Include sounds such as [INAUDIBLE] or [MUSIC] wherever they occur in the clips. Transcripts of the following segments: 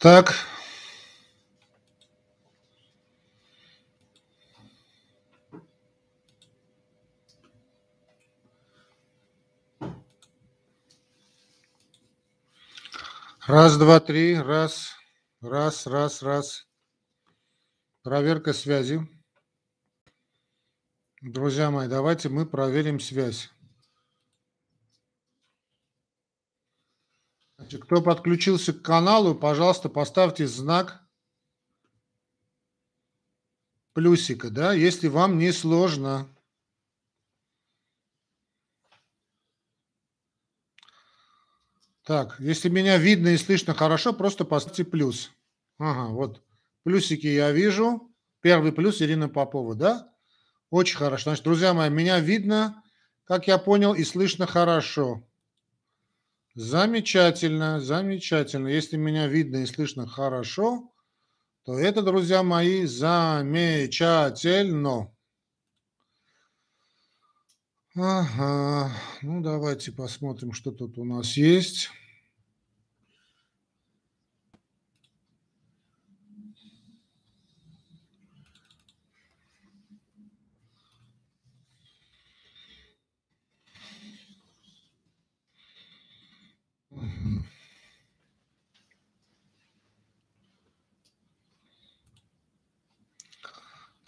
Так. Раз, два, три. Раз. Раз, раз, раз. Проверка связи. Друзья мои, давайте мы проверим связь. Значит, кто подключился к каналу, пожалуйста, поставьте знак плюсика, да, если вам не сложно. Так, если меня видно и слышно хорошо, просто поставьте плюс. Ага, вот плюсики я вижу. Первый плюс Ирина Попова, да? Очень хорошо. Значит, друзья мои, меня видно, как я понял, и слышно хорошо. Замечательно, замечательно. Если меня видно и слышно хорошо, то это, друзья мои, замечательно. Ага, ну давайте посмотрим, что тут у нас есть.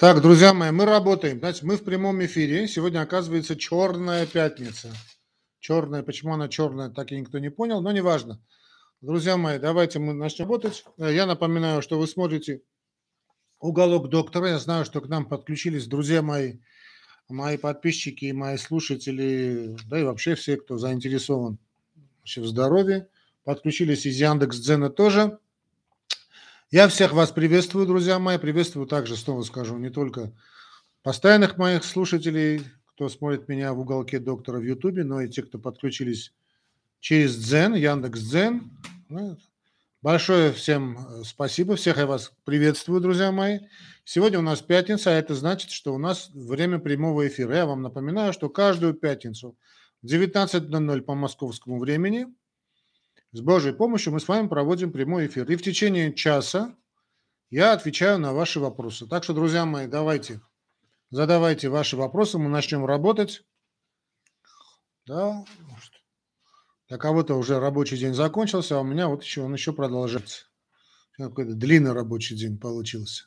Так, друзья мои, мы работаем. Значит, мы в прямом эфире. Сегодня, оказывается, черная пятница. Черная, почему она черная, так и никто не понял, но неважно. Друзья мои, давайте мы начнем работать. Я напоминаю, что вы смотрите «Уголок доктора». Я знаю, что к нам подключились друзья мои, мои подписчики и мои слушатели, да и вообще все, кто заинтересован вообще в здоровье. Подключились из Яндекс.Дзена тоже. Я всех вас приветствую, друзья мои. Приветствую также, снова скажу, не только постоянных моих слушателей, кто смотрит меня в уголке доктора в Ютубе, но и те, кто подключились через Дзен, Яндекс Дзен. Ну, большое всем э, спасибо, всех я вас приветствую, друзья мои. Сегодня у нас пятница, а это значит, что у нас время прямого эфира. Я вам напоминаю, что каждую пятницу в 19.00 по московскому времени – с Божьей помощью мы с вами проводим прямой эфир. И в течение часа я отвечаю на ваши вопросы. Так что, друзья мои, давайте, задавайте ваши вопросы, мы начнем работать. Да, для кого-то уже рабочий день закончился, а у меня вот еще он еще продолжается. Какой-то длинный рабочий день получился.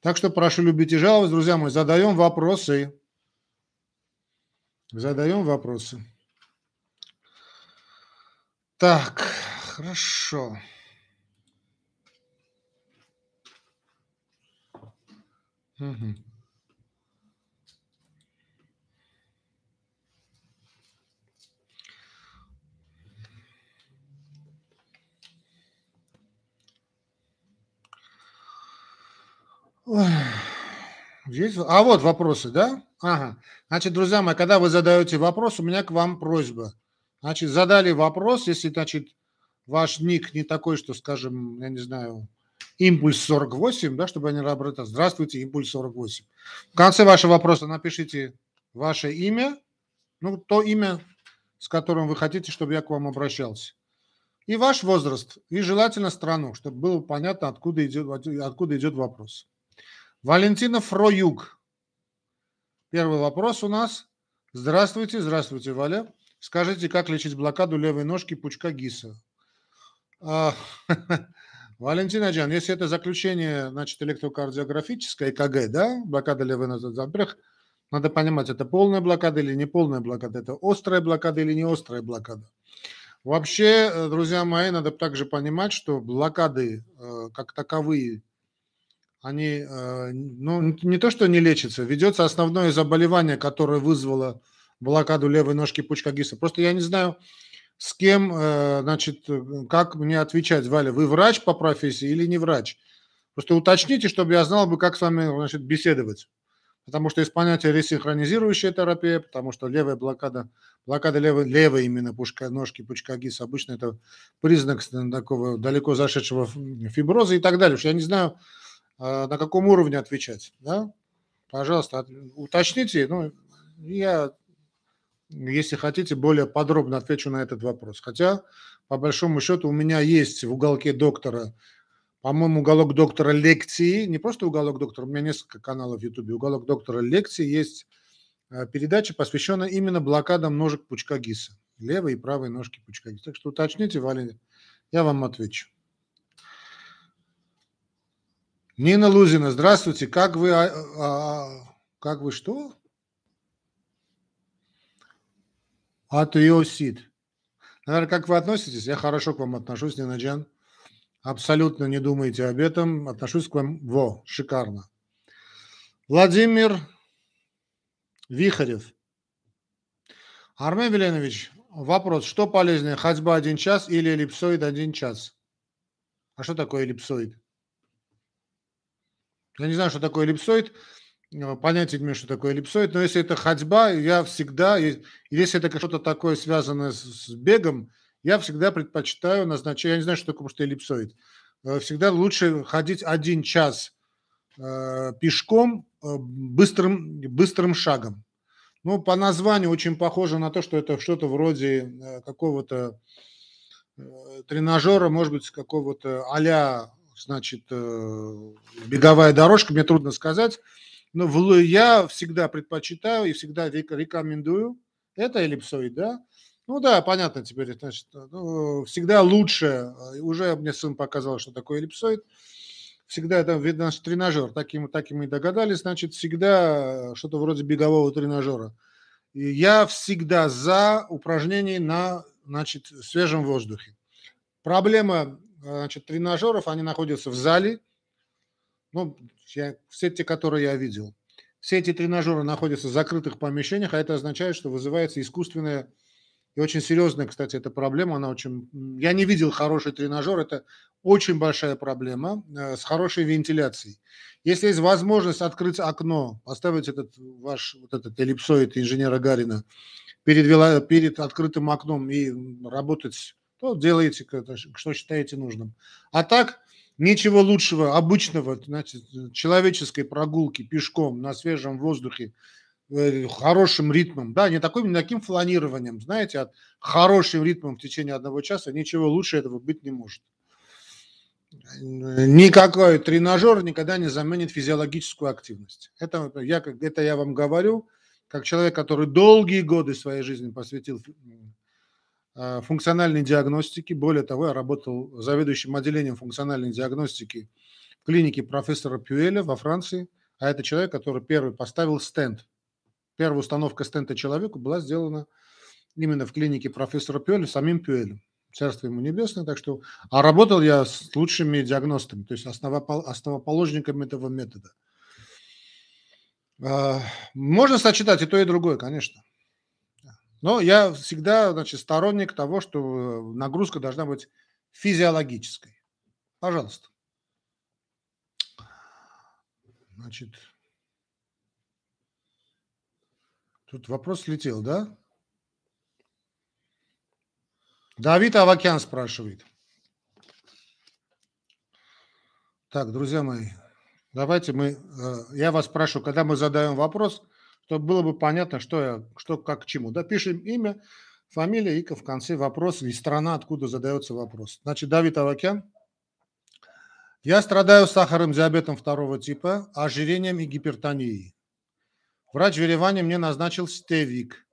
Так что прошу любить и жаловать, друзья мои, задаем вопросы. Задаем вопросы. Так, хорошо. Угу. Есть? А вот вопросы, да? Ага. Значит, друзья мои, когда вы задаете вопрос, у меня к вам просьба. Значит, задали вопрос, если, значит, ваш ник не такой, что, скажем, я не знаю, импульс 48, да, чтобы они обратились. Здравствуйте, импульс 48. В конце вашего вопроса напишите ваше имя, ну, то имя, с которым вы хотите, чтобы я к вам обращался. И ваш возраст, и желательно страну, чтобы было понятно, откуда идет, откуда идет вопрос. Валентина Фроюк. Первый вопрос у нас. Здравствуйте, здравствуйте, Валя. Скажите, как лечить блокаду левой ножки пучка ГИСа? А, [LAUGHS] Валентина Джан, если это заключение, значит, электрокардиографическое, ЭКГ, да, блокада левой ноги, во-первых, надо понимать, это полная блокада или не полная блокада, это острая блокада или не острая блокада. Вообще, э, друзья мои, надо также понимать, что блокады э, как таковые, они, э, ну, не то, что не лечатся, ведется основное заболевание, которое вызвало блокаду левой ножки пучка ГИСа. Просто я не знаю, с кем, э, значит, как мне отвечать, Валя, вы врач по профессии или не врач? Просто уточните, чтобы я знал бы, как с вами, значит, беседовать. Потому что есть понятие ресинхронизирующая терапия, потому что левая блокада, блокада левой, левой именно пушка, ножки пучка ГИС, обычно это признак такого далеко зашедшего фиброза и так далее. Что я не знаю, э, на каком уровне отвечать. Да? Пожалуйста, уточните. Ну, я если хотите, более подробно отвечу на этот вопрос. Хотя, по большому счету, у меня есть в уголке доктора по-моему, уголок доктора лекции, не просто уголок доктора, у меня несколько каналов в Ютубе, уголок доктора лекции есть э, передача, посвященная именно блокадам ножек пучка ГИСа, левой и правой ножки пучка ГИСа. Так что уточните, Валя, я вам отвечу. Нина Лузина, здравствуйте. Как вы, а, а, как вы что? Атеосид. Наверное, как вы относитесь? Я хорошо к вам отношусь, Нина Джан. Абсолютно не думайте об этом. Отношусь к вам во, шикарно. Владимир Вихарев. Армен Веленович, вопрос. Что полезнее, ходьба один час или эллипсоид один час? А что такое эллипсоид? Я не знаю, что такое эллипсоид. Э, понятия не имею, что такое эллипсоид, но если это ходьба, я всегда, если это что-то такое связанное с бегом, я всегда предпочитаю назначать, я не знаю, что такое просто эллипсоид, э, всегда лучше ходить один час э, пешком быстрым, быстрым шагом. Ну, по названию очень похоже на то, что это что-то вроде какого-то тренажера, может быть, какого-то а значит, беговая дорожка, мне трудно сказать. Но в, я всегда предпочитаю и всегда рекомендую. Это эллипсоид, да? Ну да, понятно теперь. Значит, ну, всегда лучше. Э, уже мне сын показал, что такое эллипсоид. Всегда это видно тренажер. Таким, таким мы догадались. Значит, всегда что-то вроде бегового тренажера. И я всегда за упражнения на значит, свежем воздухе. Проблема э, значит, тренажеров, они находятся в зале – ну, я, все те, которые я видел, все эти тренажеры находятся в закрытых помещениях, а это означает, что вызывается искусственная и очень серьезная, кстати, эта проблема. Она очень... Я не видел хороший тренажер, это очень большая проблема э, с хорошей вентиляцией. Если есть возможность открыть окно, поставить этот ваш вот этот эллипсоид инженера Гарина перед, вело, перед открытым окном и работать, то делайте, что считаете нужным. А так, Ничего лучшего обычного, значит, человеческой прогулки пешком на свежем воздухе, э, хорошим ритмом, да, не таким, не таким фланированием, знаете, а хорошим ритмом в течение одного часа, ничего лучше этого быть не может. Никакой тренажер никогда не заменит физиологическую активность. Это я, это я вам говорю, как человек, который долгие годы своей жизни посвятил функциональной диагностики. Более того, я работал заведующим отделением функциональной диагностики в клинике профессора Пюэля во Франции. А это человек, который первый поставил стенд. Первая установка стента человеку была сделана именно в клинике профессора Пюэля, самим Пюэлем. Царство ему небесное. Так что, а работал я с лучшими диагностами, то есть основоположниками этого метода. Э, можно сочетать и то, и другое, конечно. Но я всегда значит, сторонник того, что э, нагрузка должна быть физиологической. Пожалуйста. Значит, тут вопрос слетел, да? Давид Авакян спрашивает. Так, друзья мои, давайте мы, э, я вас спрашиваю, когда мы задаем вопрос, чтобы было бы понятно, что, я, что как к чему. Да, пишем имя, фамилия и в конце вопрос и страна, откуда задается вопрос. Значит, Давид Авакян. Я страдаю сахарным диабетом второго типа, ожирением и гипертонией. Врач в Ереване мне назначил стевик.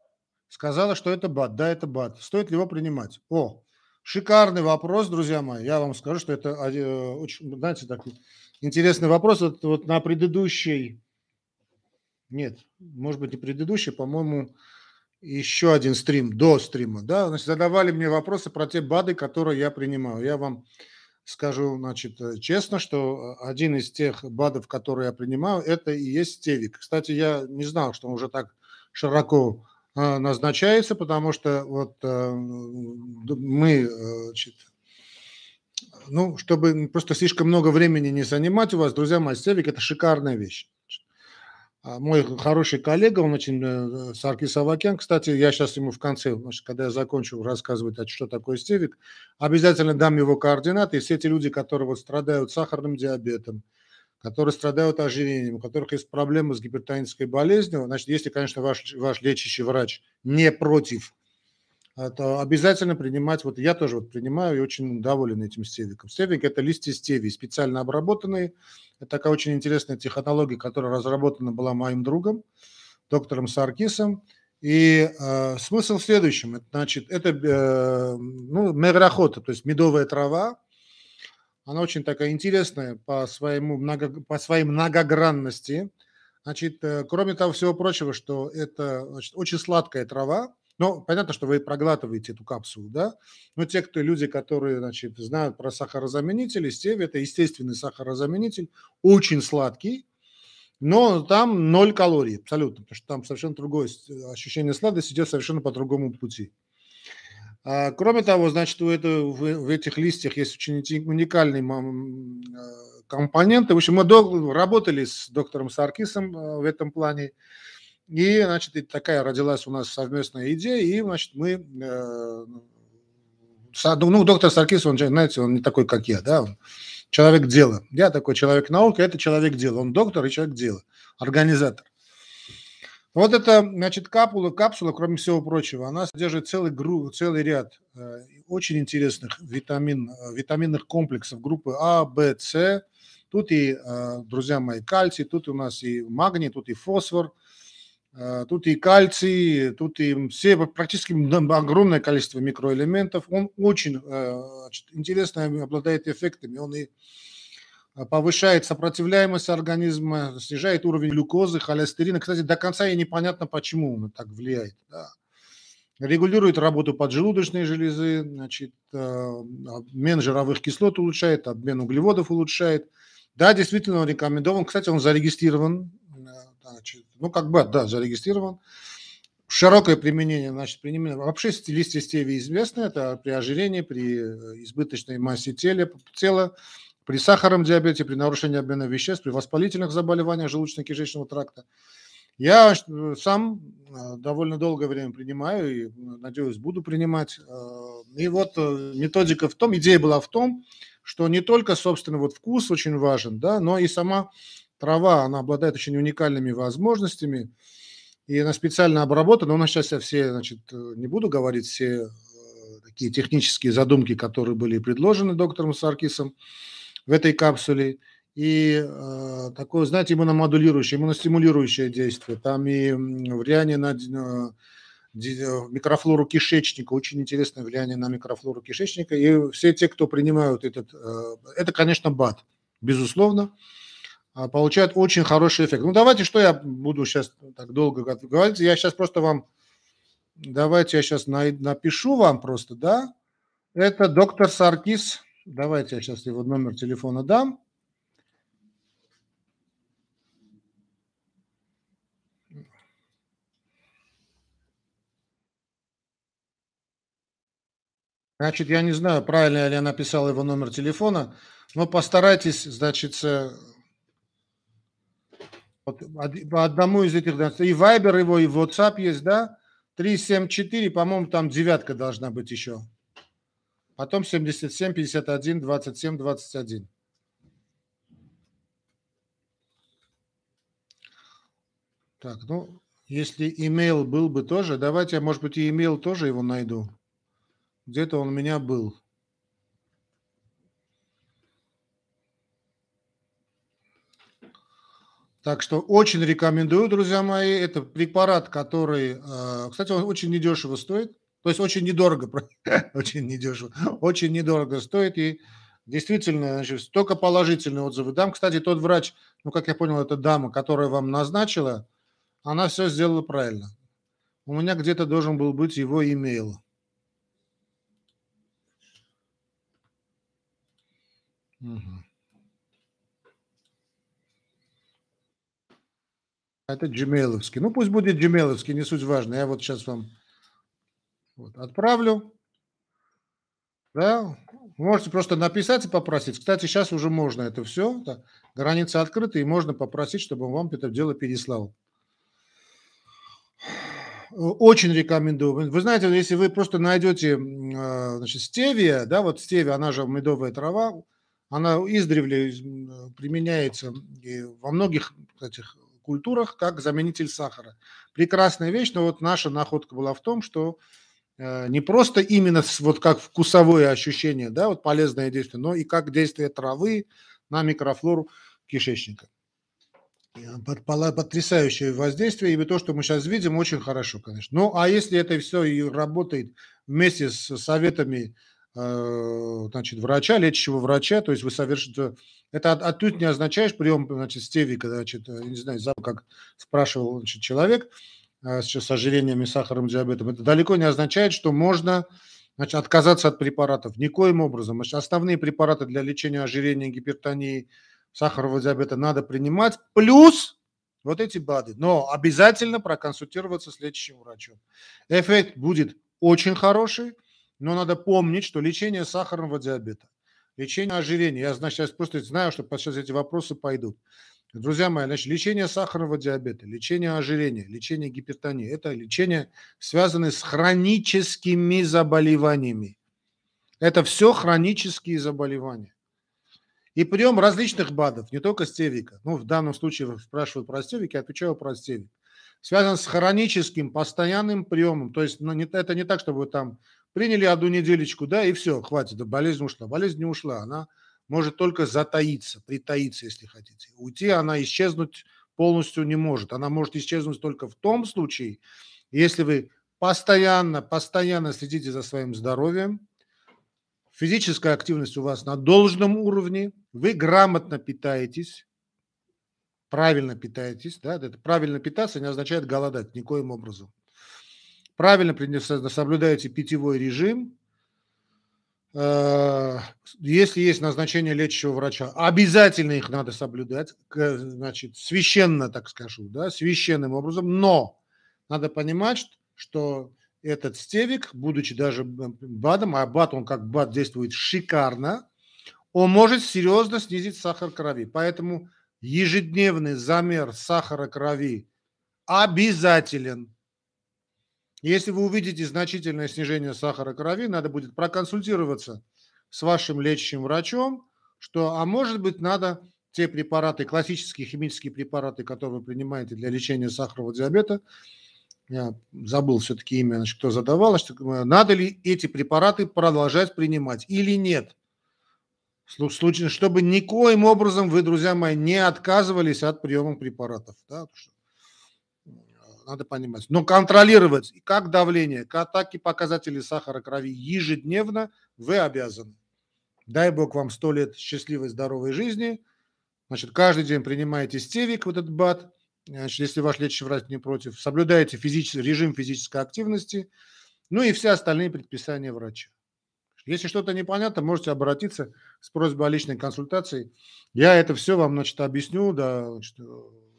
Сказала, что это БАД. Да, это БАД. Стоит ли его принимать? О, шикарный вопрос, друзья мои. Я вам скажу, что это э, очень, знаете, такой интересный вопрос. Вот, вот на предыдущей нет, может быть, не предыдущий, по-моему, еще один стрим до стрима, да, значит, задавали мне вопросы про те БАДы, которые я принимаю. Я вам скажу, значит, э, честно, что один из тех БАДов, которые я принимаю, это и есть стевик. Кстати, я не знал, что он уже так широко э, назначается, потому что вот э, мы, значит, ну, чтобы просто слишком много времени не занимать у вас, друзья мои, стевик – это шикарная вещь. А, мой хороший коллега, он очень, э, Саркис Авакян, кстати, я сейчас ему в конце, значит, когда я закончу рассказывать, а что такое стевик, обязательно дам его координаты, и все эти люди, которые вот страдают сахарным диабетом, которые страдают ожирением, у которых есть проблемы с гипертонической болезнью, значит, если, конечно, ваш, ваш лечащий врач не против то обязательно принимать, вот я тоже вот принимаю и очень доволен этим стевиком. Стевик – это листья стевии, специально обработанные. Это такая очень интересная технология, которая разработана была моим другом, доктором Саркисом. И э, смысл в следующем. Это, значит, это э, ну, мегрохота, то есть медовая трава. Она очень такая интересная по, своему много, по своей многогранности. Значит, э, кроме того всего прочего, что это значит, очень сладкая трава, ну, понятно, что вы проглатываете эту капсулу, да, но те, кто люди, которые, значит, знают про сахарозаменители, стевия – это естественный сахарозаменитель, очень сладкий, но там ноль калорий абсолютно, потому что там совершенно другое ощущение сладости идет совершенно по другому пути. А, кроме того, значит, у это, в, в этих листьях есть очень уникальные а, компоненты. В общем, мы до, работали с доктором Саркисом а, в этом плане. И, значит, такая родилась у нас совместная идея, и, значит, мы... Э, ну, доктор Саркис, он, знаете, он не такой, как я, да, он человек дела. Я такой человек науки, это человек дела. Он доктор и человек дела, организатор. Вот это, значит, капсула, капсула, кроме всего прочего, она содержит целый, гру, целый ряд э, очень интересных витамин, э, витаминных комплексов группы А, Б, С. Тут и, э, друзья мои, кальций, тут у нас и магний, тут и фосфор, тут и кальций, тут и все, практически огромное количество микроэлементов. Он очень э, значит, интересно обладает эффектами. Он и Э, повышает сопротивляемость организма, снижает уровень глюкозы, холестерина. Кстати, до конца и непонятно, почему он так влияет. Да. Регулирует работу поджелудочной железы, значит, э, обмен жировых кислот улучшает, обмен углеводов улучшает. Да, действительно, он рекомендован. Кстати, он зарегистрирован. Э, значит, ну, как бы, да, зарегистрирован. Широкое применение, значит, применение. Вообще листья стевии известны. Это при ожирении, при избыточной массе тела, тела при сахарном диабете, при нарушении обмена веществ, при воспалительных заболеваниях желудочно-кишечного тракта. Я э, сам э, довольно долгое время принимаю и, надеюсь, буду принимать. Э, и вот методика в том, идея была в том, что не только, собственно, вот вкус очень важен, да, но и сама трава, она обладает очень уникальными возможностями, и она специально обработана. У нас сейчас я все, значит, не буду говорить все такие технические задумки, которые были предложены доктором Саркисом, в этой капсуле. И э, такое, знаете, иммуномодулирующее, иммуностимулирующее действие. Там и влияние на э, микрофлору кишечника, очень интересное влияние на микрофлору кишечника. И все те, кто принимают этот, э, это, конечно, БАД, безусловно, а, получают очень хороший эффект. Ну, давайте, что я буду сейчас так долго говорить, я сейчас просто вам, давайте я сейчас напишу вам просто, да, это доктор Саркис Давайте я сейчас его номер телефона дам. Значит, я не знаю, правильно ли я написал его номер телефона, но постарайтесь, значит, вот, по одному из этих, и Viber его, и WhatsApp есть, да? 374, по-моему, там девятка должна быть еще. Потом 77, 51, 27, 21. Так, ну, если имейл был бы тоже, давайте я, может быть, и имейл тоже его найду. Где-то он у меня был. Так что очень рекомендую, друзья мои. Это препарат, который, э, кстати, он очень недешево стоит. То есть очень недорого, [LAUGHS] очень недешево, очень недорого стоит. И действительно, значит, только положительные отзывы. Дам, кстати, тот врач, ну, как я понял, это дама, которая вам назначила, она все сделала правильно. У меня где-то должен был быть его имейл. Угу. Это джимейловский. Ну, пусть будет джимейловский, не суть важно. Я вот сейчас вам вот, отправлю. Да, можете просто написать и попросить. Кстати, сейчас уже можно это все. Да, границы открыты, и можно попросить, чтобы он вам это дело переслал. Очень рекомендую. Вы знаете, если вы просто найдете а, значит, стевия, да, вот стевия, она же медовая трава, она издревле применяется во многих этих культурах как заменитель сахара. Прекрасная вещь, но вот наша находка была в том, что э, не просто именно вот как вкусовое ощущение, да, вот полезное действие, но и как действие травы на микрофлору кишечника. Потрясающее воздействие, и то, что мы сейчас видим, очень хорошо, конечно. Ну, а если это все и работает вместе с советами Э, значит, врача, лечащего врача, то есть вы совершите... Это отнюдь не означает прием, значит, стевика, значит, э, не знаю, как спрашивал значит, человек э, с ожирением и сахаром, диабетом, это далеко не означает, что можно значит, отказаться от препаратов. Никоим образом. Значит, основные препараты для лечения ожирения, гипертонии, сахарного диабета надо принимать, плюс вот эти БАДы. Но обязательно проконсультироваться с лечащим врачом. Эффект будет очень хороший, но надо помнить, что лечение сахарного диабета, лечение ожирения, я значит, сейчас просто знаю, что сейчас эти вопросы пойдут. Друзья мои, значит, лечение сахарного диабета, лечение ожирения, лечение гипертонии – это лечение, связанное с хроническими заболеваниями. Это все хронические заболевания. И прием различных БАДов, не только стевика. Ну, в данном случае спрашивают про стевик, я отвечаю про стевик. Связан с хроническим, постоянным приемом. То есть ну, это не так, чтобы вы там Приняли одну неделечку, да, и все, хватит, да, болезнь ушла. Болезнь не ушла, она может только затаиться, притаиться, если хотите. Уйти она исчезнуть полностью не может. Она может исчезнуть только в том случае, если вы постоянно, постоянно следите за своим здоровьем, физическая активность у вас на должном уровне, вы грамотно питаетесь, правильно питаетесь, да, это правильно питаться не означает голодать никоим образом правильно соблюдаете питьевой режим, э, если есть назначение лечащего врача, обязательно их надо соблюдать, значит, священно, так скажу, да, священным образом, но надо понимать, что этот стевик, будучи даже БАДом, а БАД, он как БАД действует шикарно, он может серьезно снизить сахар крови. Поэтому ежедневный замер сахара крови обязателен. Если вы увидите значительное снижение сахара крови, надо будет проконсультироваться с вашим лечащим врачом, что, а может быть, надо те препараты, классические химические препараты, которые вы принимаете для лечения сахарного диабета, я забыл все-таки имя, значит, кто задавал, что, надо ли эти препараты продолжать принимать или нет. Случай, чтобы никоим образом вы, друзья мои, не отказывались от приема препаратов. Да? Надо понимать. Но контролировать как давление, так и показатели сахара крови ежедневно вы обязаны. Дай Бог вам сто лет счастливой, здоровой жизни. Значит, каждый день принимаете стевик, вот этот БАД, значит, если ваш лечащий врач не против, соблюдаете физический, режим физической активности, ну и все остальные предписания врача. Если что-то непонятно, можете обратиться с просьбой о личной консультации. Я это все вам, значит, объясню, да, значит,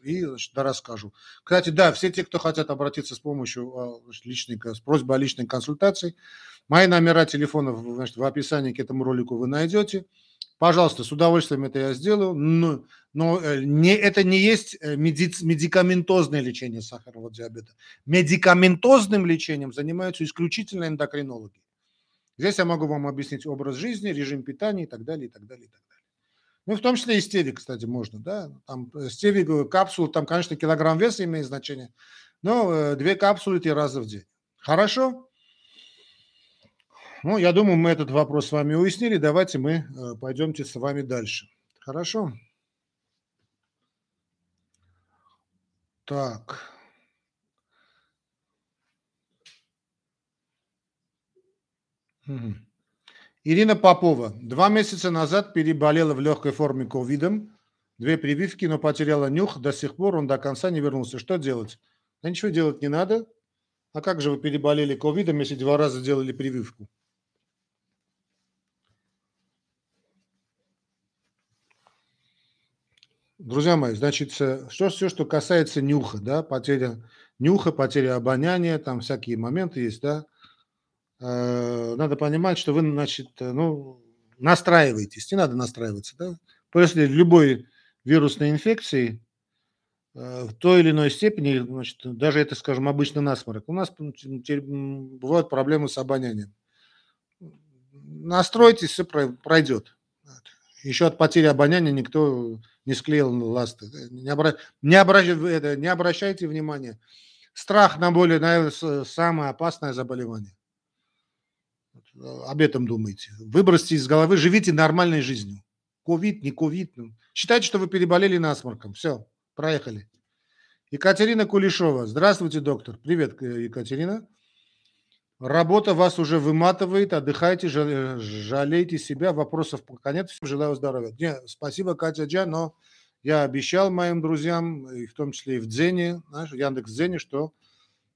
и значит, да, расскажу. Кстати, да, все те, кто хотят обратиться с помощью а, значит, личной, с просьбой о личной консультации, мои номера телефонов значит, в описании к этому ролику вы найдете. Пожалуйста, с удовольствием это я сделаю, но, но э, не, это не есть э, меди, медикаментозное лечение сахарного диабета. Медикаментозным лечением занимаются исключительно эндокринологи. Здесь я могу вам объяснить образ жизни, режим питания и так далее, и так далее, и так далее. Ну, в том числе и стевик, кстати, можно, да. Там э, стевик, э, капсулы, там, конечно, килограмм веса имеет значение, но э, две капсулы три раза в день. Хорошо? Ну, я думаю, мы этот вопрос с вами уяснили. Давайте мы пойдемте с вами дальше. Хорошо? Так. Угу. Ирина Попова. Два месяца назад переболела в легкой форме ковидом. Две прививки, но потеряла нюх. До сих пор он до конца не вернулся. Что делать? Да ничего делать не надо. А как же вы переболели ковидом, если два раза делали прививку? Друзья мои, значит, что, все, что касается нюха, да, потеря нюха, потеря обоняния, там всякие моменты есть, да, Э, надо понимать, что вы, значит, э, ну, настраиваетесь, не надо настраиваться, да? После любой вирусной инфекции э, в той или иной степени, значит, даже это, скажем, обычно насморк, у нас бывают проблемы с обонянием. Настройтесь, все пройдет. Еще от потери обоняния никто не склеил ласты. Не, обра... не, обращ... не обращайте внимания. Страх на более, наверное, самое опасное заболевание. Об этом думайте. Выбросьте из головы, живите нормальной жизнью. Ковид, не ковид. Ну. Считайте, что вы переболели насморком. Все, проехали. Екатерина Кулешова. Здравствуйте, доктор. Привет, Екатерина. Работа вас уже выматывает, отдыхайте, жалейте себя, вопросов пока нет, всем желаю здоровья. Не, спасибо, Катя Джа, но я обещал моим друзьям, и в том числе и в Дзене, знаешь, Яндекс Дзене, что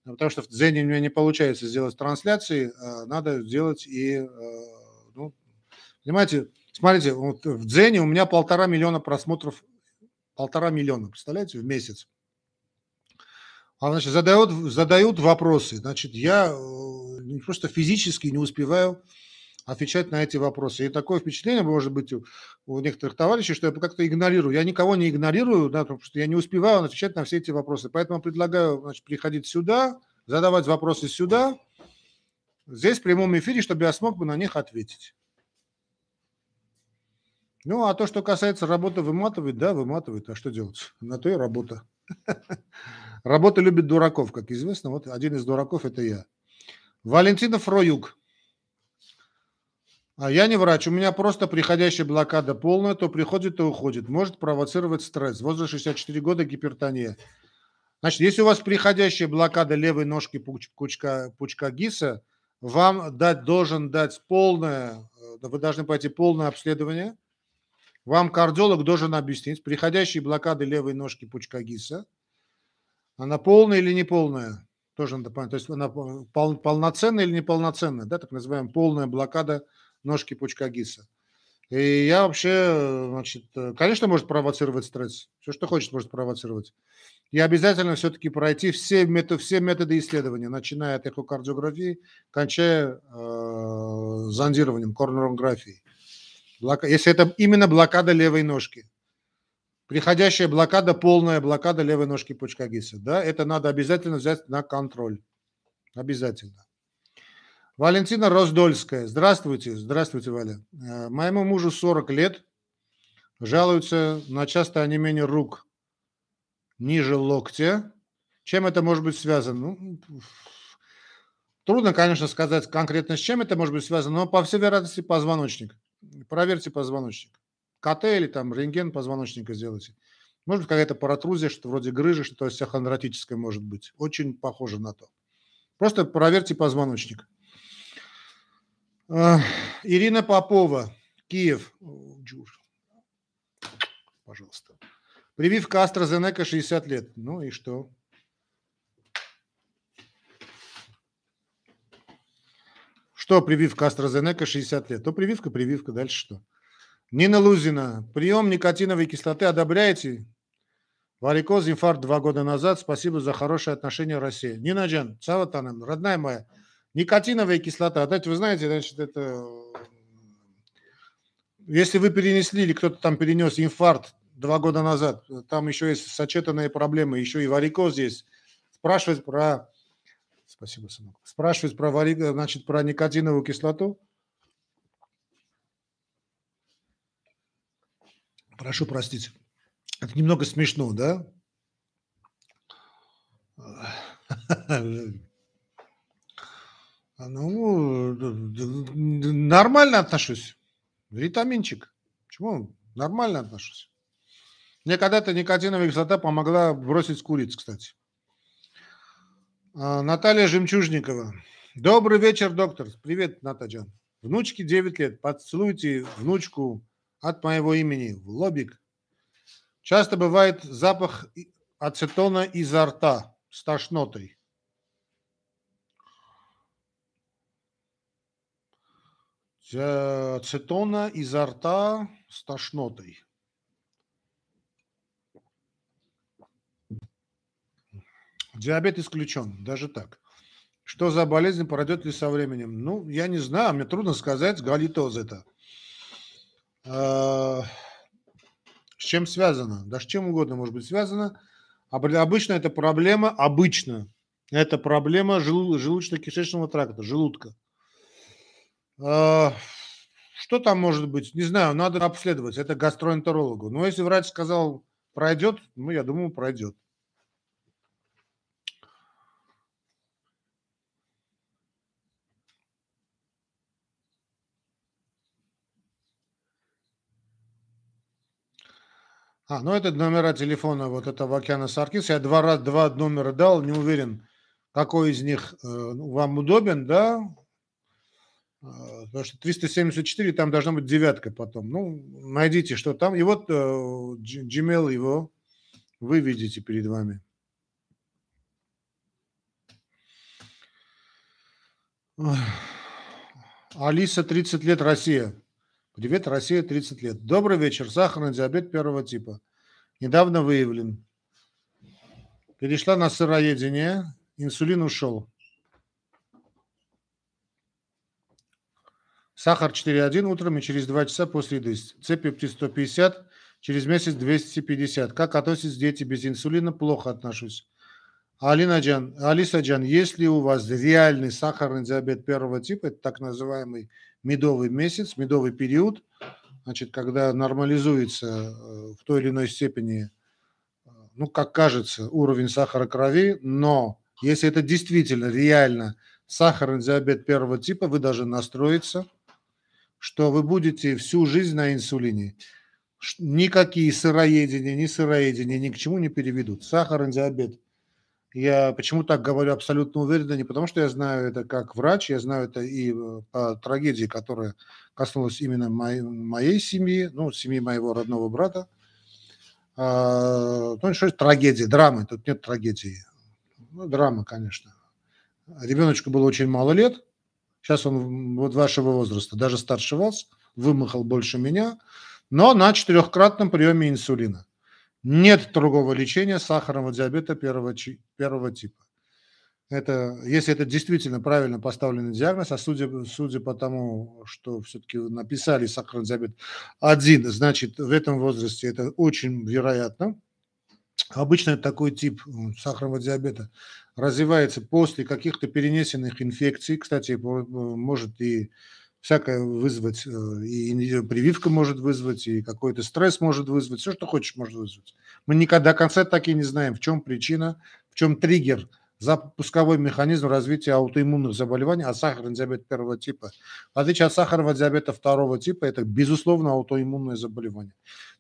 потому что в Дзене у меня не получается сделать трансляции, а надо сделать и, э, ну, понимаете, смотрите, вот в Дзене у меня полтора миллиона просмотров, полтора миллиона, представляете, в месяц. А, значит, задают, задают вопросы. Значит, я э, просто физически не успеваю отвечать на эти вопросы. И такое впечатление может быть у, некоторых товарищей, что я как-то игнорирую. Я никого не игнорирую, да, потому что я не успеваю отвечать на все эти вопросы. Поэтому предлагаю значит, приходить сюда, задавать вопросы сюда, здесь в прямом эфире, чтобы я смог бы на них ответить. Ну, а то, что касается работы, выматывает, да, выматывает. А что делать? На то и работа. [LAUGHS] Работа любит дураков, как известно. Вот один из дураков – это я. Валентинов Роюк. А я не врач, у меня просто приходящая блокада полная, то приходит, то уходит. Может провоцировать стресс. Возраст 64 года, гипертония. Значит, если у вас приходящая блокада левой ножки пучка, пучка ГИСа, вам дать, должен дать полное, э, вы должны пойти полное обследование. Вам кардиолог должен объяснить, приходящие блокады левой ножки пучка ГИСа, она полная или неполная? Тоже надо понять. То есть она пол, полноценная или неполноценная, да, так называемая полная блокада ножки пучка ГИСа. И я вообще, значит, конечно, может провоцировать стресс. Все, что хочет, может провоцировать. И обязательно все-таки пройти все, методы, все методы исследования, начиная от эхокардиографии, кончая э, зондированием, коронарографией. Если это именно блокада левой ножки. Приходящая блокада, полная блокада левой ножки пучка ГИСа. Да, это надо обязательно взять на контроль. Обязательно. Валентина Роздольская. Здравствуйте. Здравствуйте, Валя. Э, моему мужу 40 лет. Жалуется на частое онемение рук ниже локтя. Чем это может быть связано? Ну, трудно, конечно, сказать конкретно, с чем это может быть связано, но, по всей вероятности, позвоночник. Проверьте позвоночник. КТ или там рентген позвоночника сделайте. Может какая-то паратрузия, что вроде грыжи, что-то остеохондротическое может быть. Очень похоже на то. Просто проверьте позвоночник. Ирина Попова, Киев. Пожалуйста. Прививка AstraZeneca 60 лет. Ну и что? Что прививка AstraZeneca 60 лет? То прививка, прививка, дальше что? Нина Лузина, прием никотиновой кислоты одобряете? Варикоз, инфаркт два года назад. Спасибо за хорошее отношение России. Нина Джан, Саватанам, родная моя, Никотиновая кислота. Дайте, вы знаете, значит, это... Если вы перенесли или кто-то там перенес инфаркт два года назад, там еще есть сочетанные проблемы, еще и варикоз есть. Спрашивать про... Спасибо, сынок. Спрашивать про, вари... значит, про никотиновую кислоту. Прошу простить. Это немного смешно, да? Ну, нормально отношусь. Витаминчик. Почему? Нормально отношусь. Мне когда-то никотиновая кислота помогла бросить куриц, кстати. А, Наталья Жемчужникова. Добрый вечер, доктор. Привет, Натаджан. Внучке 9 лет. Поцелуйте внучку от моего имени в лобик. Часто бывает запах ацетона изо рта с тошнотой. Ацетона изо рта с тошнотой. Диабет исключен, даже так. Что за болезнь, пройдет ли со временем? Ну, я не знаю, мне трудно сказать, галитоз это. А, с чем связано? Да с чем угодно может быть связано. Обычно это проблема, обычно это проблема желудочно-кишечного тракта, желудка. А, что там может быть? Не знаю, надо обследовать. Это гастроэнтерологу. Но если врач сказал, пройдет, ну, я думаю, пройдет. А, ну это номера телефона вот этого Океана Саркис. Я два раза два номера дал, не уверен, какой из них э, ну, вам удобен, да? А, потому что 374, там должна быть девятка потом. Ну, найдите, что там. И вот э, Gmail его вы видите перед вами. Алиса, 30 лет, Россия. Привет, Россия, 30 лет. Добрый вечер. Сахарный диабет первого типа. Недавно выявлен. Перешла на сыроедение. Инсулин ушел. Сахар 4,1 утром и через 2 часа после еды. Цепептид 150, через месяц 250. Как относятся дети без инсулина? Плохо отношусь. Алина Джан, Алиса Джан, если у вас реальный сахарный диабет первого типа, это так называемый медовый месяц, медовый период, значит, когда нормализуется э, в той или иной степени, э, ну, как кажется, уровень сахара крови, но если это действительно реально сахарный диабет первого типа, вы должны настроиться, что вы будете всю жизнь на инсулине. Никакие сыроедения, ни сыроедения ни к чему не переведут. Сахарный диабет я почему так говорю абсолютно уверенно, не потому что я знаю это как врач, я знаю это и э, по трагедии, которая коснулась именно моей, моей семьи, ну, семьи моего родного брата. А, ну, что это трагедия, драмы, тут нет трагедии. Ну, драма, конечно. Ребеночку было очень мало лет, сейчас он вот вашего возраста, даже старше вас, вымахал больше меня, но на четырехкратном приеме инсулина. Нет другого лечения сахарного диабета первого, первого типа. Это, если это действительно правильно поставленный диагноз, а судя, судя по тому, что все-таки написали сахарный диабет один, значит, в этом возрасте это очень вероятно. Обычно такой тип сахарного диабета развивается после каких-то перенесенных инфекций. Кстати, может и всякое вызвать, э, и прививка может вызвать, и какой-то стресс может вызвать, все, что хочешь, может вызвать. Мы никогда до конца так и не знаем, в чем причина, в чем триггер, запусковой механизм развития аутоиммунных заболеваний, а сахарный диабет первого типа. В отличие от сахарного диабета второго типа, это, безусловно, аутоиммунное заболевание.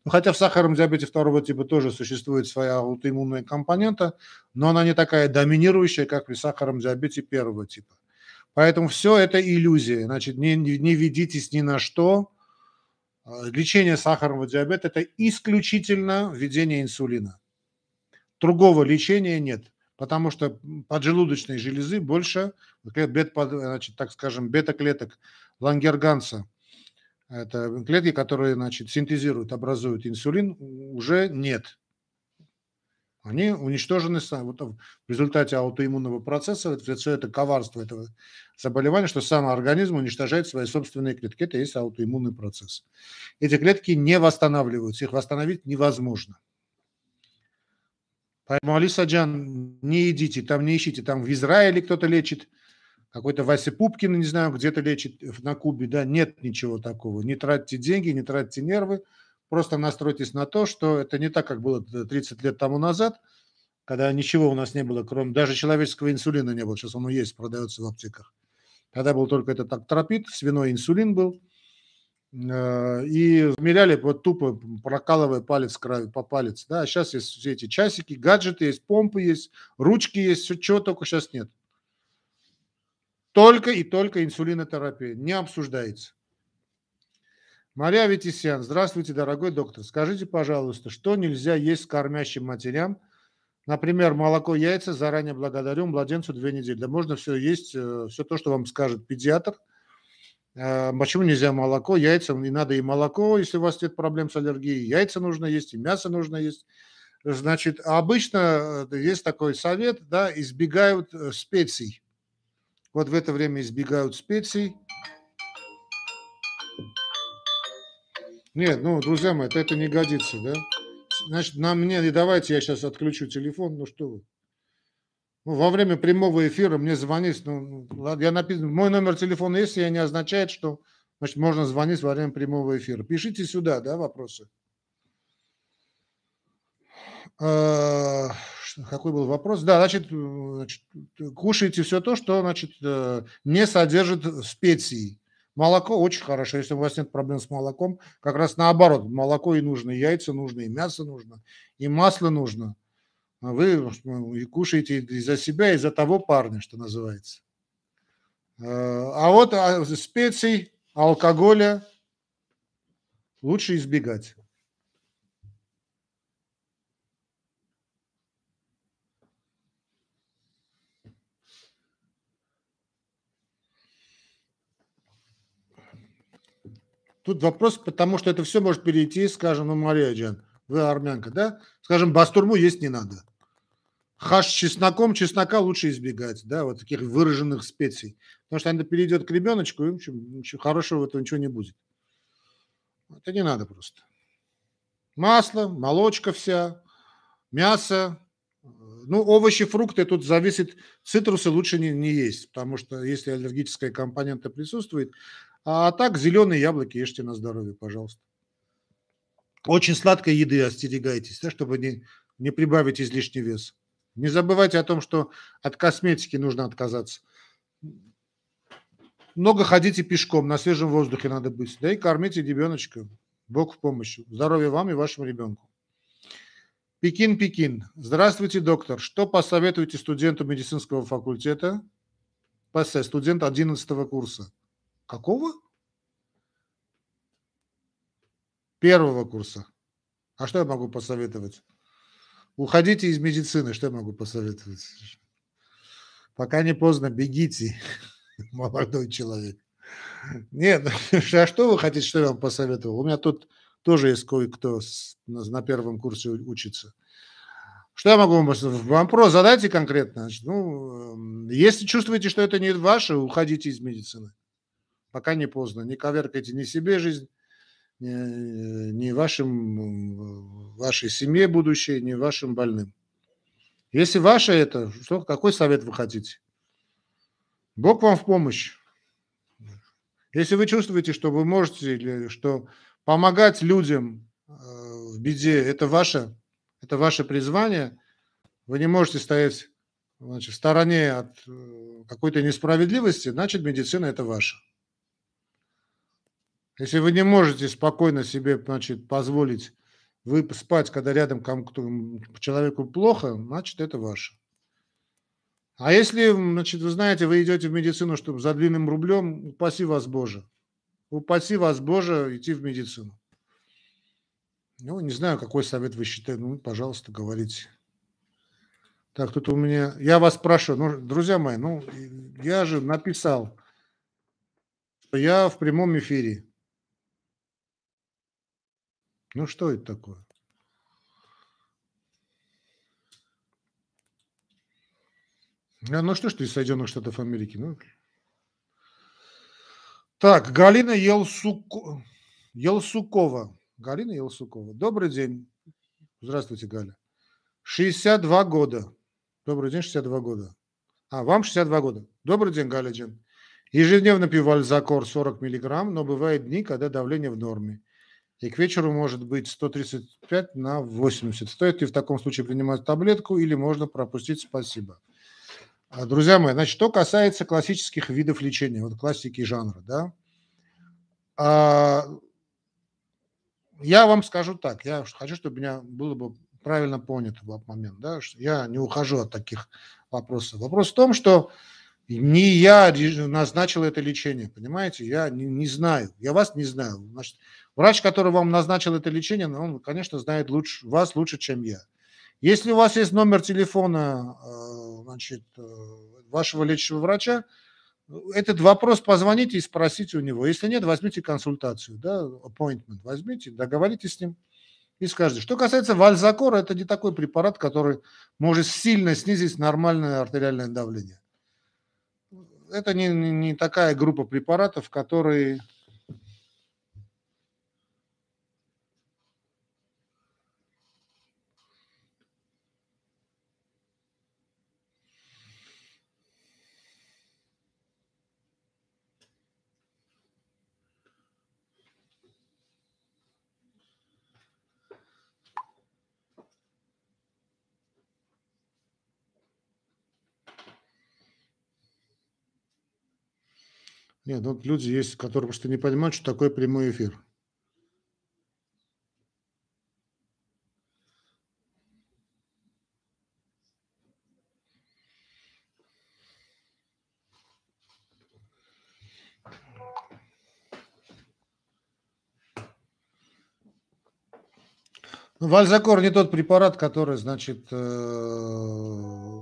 Ну, хотя в сахарном диабете второго типа тоже существует своя аутоиммунная компонента, но она не такая доминирующая, как при сахарном диабете первого типа. Поэтому все это иллюзия. Значит, не, не ведитесь ни на что. А, лечение сахарного диабета – это исключительно введение инсулина. Другого лечения нет, потому что поджелудочной железы больше, значит, так скажем, бета-клеток лангерганса, это клетки, которые значит, синтезируют, образуют инсулин, уже нет они уничтожены в результате аутоиммунного процесса, все это коварство этого заболевания, что сам организм уничтожает свои собственные клетки. Это и есть аутоиммунный процесс. Эти клетки не восстанавливаются, их восстановить невозможно. Поэтому, Алиса Джан, не идите, там не ищите, там в Израиле кто-то лечит, какой-то Вася Пупкин, не знаю, где-то лечит на Кубе, да, нет ничего такого. Не тратьте деньги, не тратьте нервы, Просто настройтесь на то, что это не так, как было 30 лет тому назад, когда ничего у нас не было, кроме даже человеческого инсулина не было. Сейчас он есть, продается в аптеках. Тогда был только этот актропит, свиной инсулин был. Э, и измеряли вот тупо, прокалывая палец по палец. Да? А сейчас есть все эти часики, гаджеты есть, помпы есть, ручки есть, все, чего только сейчас нет. Только и только инсулинотерапия. Не обсуждается. Мария Витисян, здравствуйте, дорогой доктор. Скажите, пожалуйста, что нельзя есть кормящим матерям? Например, молоко, яйца, заранее благодарю, младенцу две недели. Да можно все есть, э, все то, что вам скажет педиатр. Э, почему нельзя молоко, яйца? Не надо и молоко, если у вас нет проблем с аллергией. Яйца нужно есть, и мясо нужно есть. Значит, обычно э, есть такой совет, да, избегают специй. Вот в это время избегают специй. Нет, ну, друзья мои, это, это не годится, да? Значит, на мне не давайте я сейчас отключу телефон, ну что вы. Ну, во время прямого эфира мне звонить, ну, я написан, мой номер телефона есть, я не означает, что значит, можно звонить во время прямого эфира. Пишите сюда, да, вопросы. А, какой был вопрос? Да, значит, значит, кушайте все то, что значит, э, не содержит специй. Молоко очень хорошо. Если у вас нет проблем с молоком, как раз наоборот, молоко и нужно, и яйца нужно, и мясо нужно, и масло нужно. А вы и кушаете и за себя, и за того парня, что называется. Э, а вот а, специй, алкоголя лучше избегать. Тут вопрос, потому что это все может перейти, скажем, ну, Мария Джан, вы армянка, да? Скажем, бастурму есть не надо. Хаш с чесноком, чеснока лучше избегать, да, вот таких выраженных специй. Потому что она перейдет к ребеночку, и ничего хорошего в этом ничего не будет. Это не надо просто. Масло, молочка вся, мясо, ну, овощи, фрукты, тут зависит, цитрусы лучше не, не есть, потому что если аллергическая компонента присутствует, а так, зеленые яблоки ешьте на здоровье, пожалуйста. Очень сладкой еды остерегайтесь, да, чтобы не, не прибавить излишний вес. Не забывайте о том, что от косметики нужно отказаться. Много ходите пешком, на свежем воздухе надо быть. Да и кормите ребеночка. Бог в помощь. Здоровья вам и вашему ребенку. Пекин, Пекин. Здравствуйте, доктор. Что посоветуете студенту медицинского факультета? ПС, студент 11 курса. Какого? Первого курса. А что я могу посоветовать? Уходите из медицины, что я могу посоветовать? Пока не поздно, бегите, [LAUGHS] молодой человек. Нет, [LAUGHS] а что вы хотите, что я вам посоветовал? У меня тут тоже есть кое-кто на первом курсе учится. Что я могу вам Вопрос задайте конкретно. Ну, эм, если чувствуете, что это не ваше, уходите из медицины пока не поздно. Не коверкайте ни себе жизнь, ни, ни вашим, вашей семье будущее, ни вашим больным. Если ваше это, что, какой совет вы хотите? Бог вам в помощь. Если вы чувствуете, что вы можете, что помогать людям э, в беде, это ваше, это ваше призвание, вы не можете стоять значит, в стороне от э, какой-то несправедливости, значит, медицина – это ваша. Если вы не можете спокойно себе значит, позволить вы спать, когда рядом человеку плохо, значит, это ваше. А если, значит, вы знаете, вы идете в медицину, чтобы за длинным рублем, упаси вас Боже. Упаси вас Боже идти в медицину. Ну, не знаю, какой совет вы считаете. Ну, пожалуйста, говорите. Так, тут у меня... Я вас прошу, ну, друзья мои, ну, я же написал, что я в прямом эфире. Ну что это такое? А, ну что ж ты из Соединенных Штатов Америки? Ну. Так, Галина Елсук... Елсукова. Галина Елсукова. Добрый день. Здравствуйте, Галя. 62 года. Добрый день, 62 года. А, вам 62 года. Добрый день, Галя Джин. Ежедневно пью вальзакор 40 миллиграмм, но бывают дни, когда давление в норме и к вечеру может быть 135 на 80. Стоит ли в таком случае принимать таблетку или можно пропустить? Спасибо. А, друзья мои, значит, что касается классических видов лечения, вот классики жанра, да, а, я вам скажу так, я хочу, чтобы меня было бы правильно понято в этот момент, да, я не ухожу от таких вопросов. Вопрос в том, что не я назначил это лечение, понимаете, я не, не знаю, я вас не знаю. Значит, Врач, который вам назначил это лечение, ну, он, конечно, знает лучше, вас лучше, чем я. Если у вас есть номер телефона э, значит, э, вашего лечащего врача, этот вопрос позвоните и спросите у него. Если нет, возьмите консультацию, да, appointment возьмите, договоритесь с ним и скажите. Что касается вальзакора, это не такой препарат, который может сильно снизить нормальное артериальное давление. Это не, не такая группа препаратов, которые Нет, ну, вот люди есть, которые просто не понимают, что такое прямой эфир. Ну, Вальзакор не тот препарат, который, значит, э,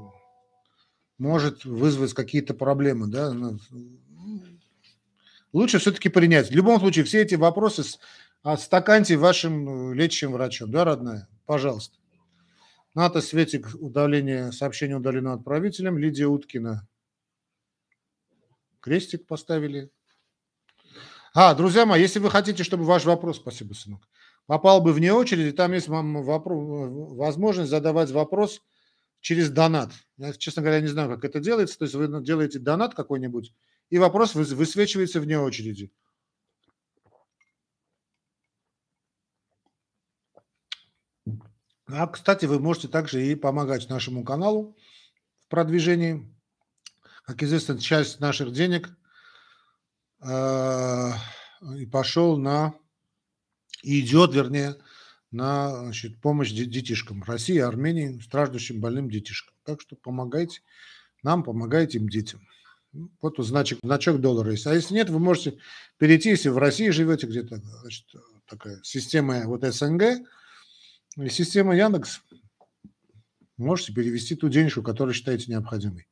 может вызвать какие-то проблемы, да. Ну, лучше все-таки принять. В любом случае, все эти вопросы отстаканьте вашим э, лечащим врачом, да, родная? Пожалуйста. НАТО Светик, удаление, сообщение удалено отправителем. Лидия Уткина. Крестик поставили. А, друзья мои, если вы хотите, чтобы ваш вопрос, спасибо, сынок, попал бы вне очереди, там есть вам вопрос, возможность задавать вопрос через донат. Я, честно говоря, не знаю, как это делается. То есть вы делаете донат какой-нибудь, и вопрос высвечивается вне очереди. А, кстати, вы можете также и помогать нашему каналу в продвижении. Как известно, часть наших денег э, и пошел на идет, вернее, на значит, помощь детишкам России, Армении, страждущим больным детишкам. Так что помогайте нам, помогайте им детям. Вот значок, значок доллара есть. А если нет, вы можете перейти, если в России живете где-то, значит, такая система вот СНГ, и система Яндекс, можете перевести ту денежку, которую считаете необходимой.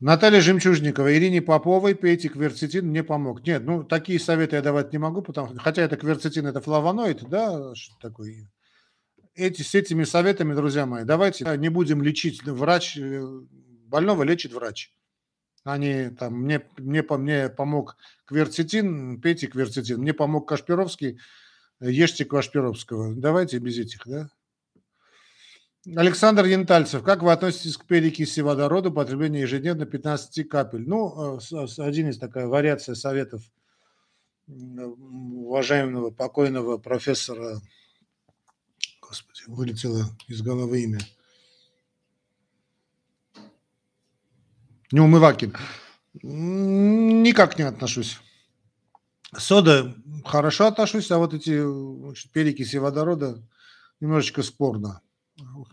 Наталья Жемчужникова, Ирине Поповой пейте кверцетин, мне помог. Нет, ну такие советы я давать не могу, потому хотя это кверцетин, это флавоноид, да, что такое. Эти, с этими советами, друзья мои, давайте не будем лечить. Врач, э, больного лечит врач. Они там, мне, мне, мне помог кверцетин, пейте кверцетин. Мне помог Кашпировский, ешьте Кашпировского. Давайте без этих, да? Александр Янтальцев, как вы относитесь к перекиси водорода, потребление ежедневно 15 капель? Ну, э, один из такая вариация советов уважаемого покойного профессора, господи, вылетело из головы имя, Не умывакин. Никак не отношусь. Сода хорошо отношусь, а вот эти значит, перекиси водорода немножечко спорно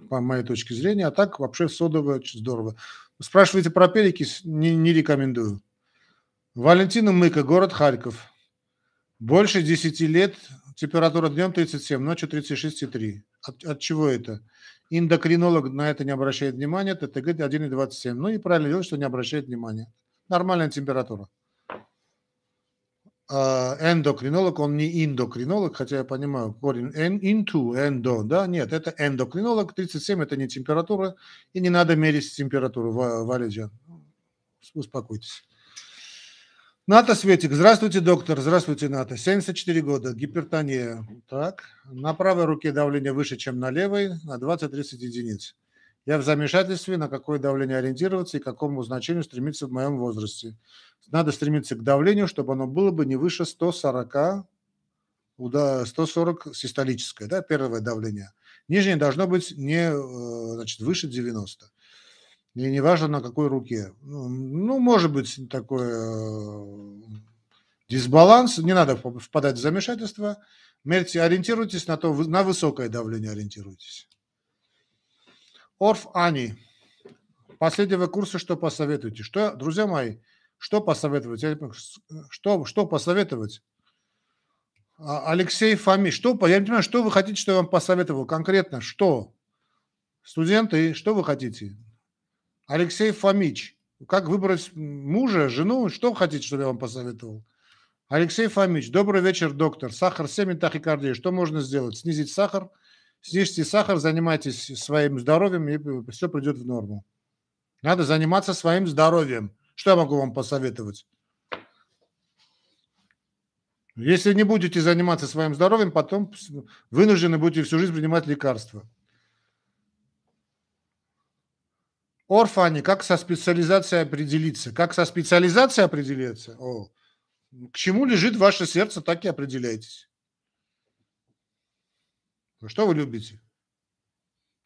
по моей точке зрения. А так вообще содовое очень здорово. Спрашиваете про перекись, не, не рекомендую. Валентина Мыка, город Харьков. Больше 10 лет, температура днем 37, ночью 36,3. От, от чего это? Эндокринолог на это не обращает внимания, ТТГ 1,27. Ну и правильно делает, что не обращает внимания. Нормальная температура. А, эндокринолог, он не индокринолог, хотя я понимаю, корень into, эндо, да, нет, это эндокринолог, 37 это не температура, и не надо мерить температуру, Валиджан. Успокойтесь. Ната Светик. Здравствуйте, доктор. Здравствуйте, Ната. 74 года. Гипертония. Так. На правой руке давление выше, чем на левой, на 20-30 единиц. Я в замешательстве, на какое давление ориентироваться и к какому значению стремиться в моем возрасте. Надо стремиться к давлению, чтобы оно было бы не выше 140, 140 систолическое, да, первое давление. Нижнее должно быть не э, значит, выше 90. И неважно на какой руке. Ну, ну может быть такой э, дисбаланс, не надо впадать в замешательство. Мерьте, ориентируйтесь на то, на высокое давление ориентируйтесь. Орф Ани. Последнего курса что посоветуете? Что, друзья мои, что посоветовать? Что, что посоветовать? А, Алексей Фоми, что, я не понимаю, что вы хотите, что я вам посоветовал конкретно? Что? Студенты, что вы хотите? Алексей Фомич, как выбрать мужа, жену, что вы хотите, чтобы я вам посоветовал? Алексей Фомич, добрый вечер, доктор. Сахар 7 тахикардия. Что можно сделать? Снизить сахар? Снизьте сахар, занимайтесь своим здоровьем, и все придет в норму. Надо заниматься своим здоровьем. Что я могу вам посоветовать? Если не будете заниматься своим здоровьем, потом вынуждены будете всю жизнь принимать лекарства. Орфани, как со специализацией определиться? Как со специализацией определиться? О, к чему лежит ваше сердце, так и определяйтесь. Что вы любите?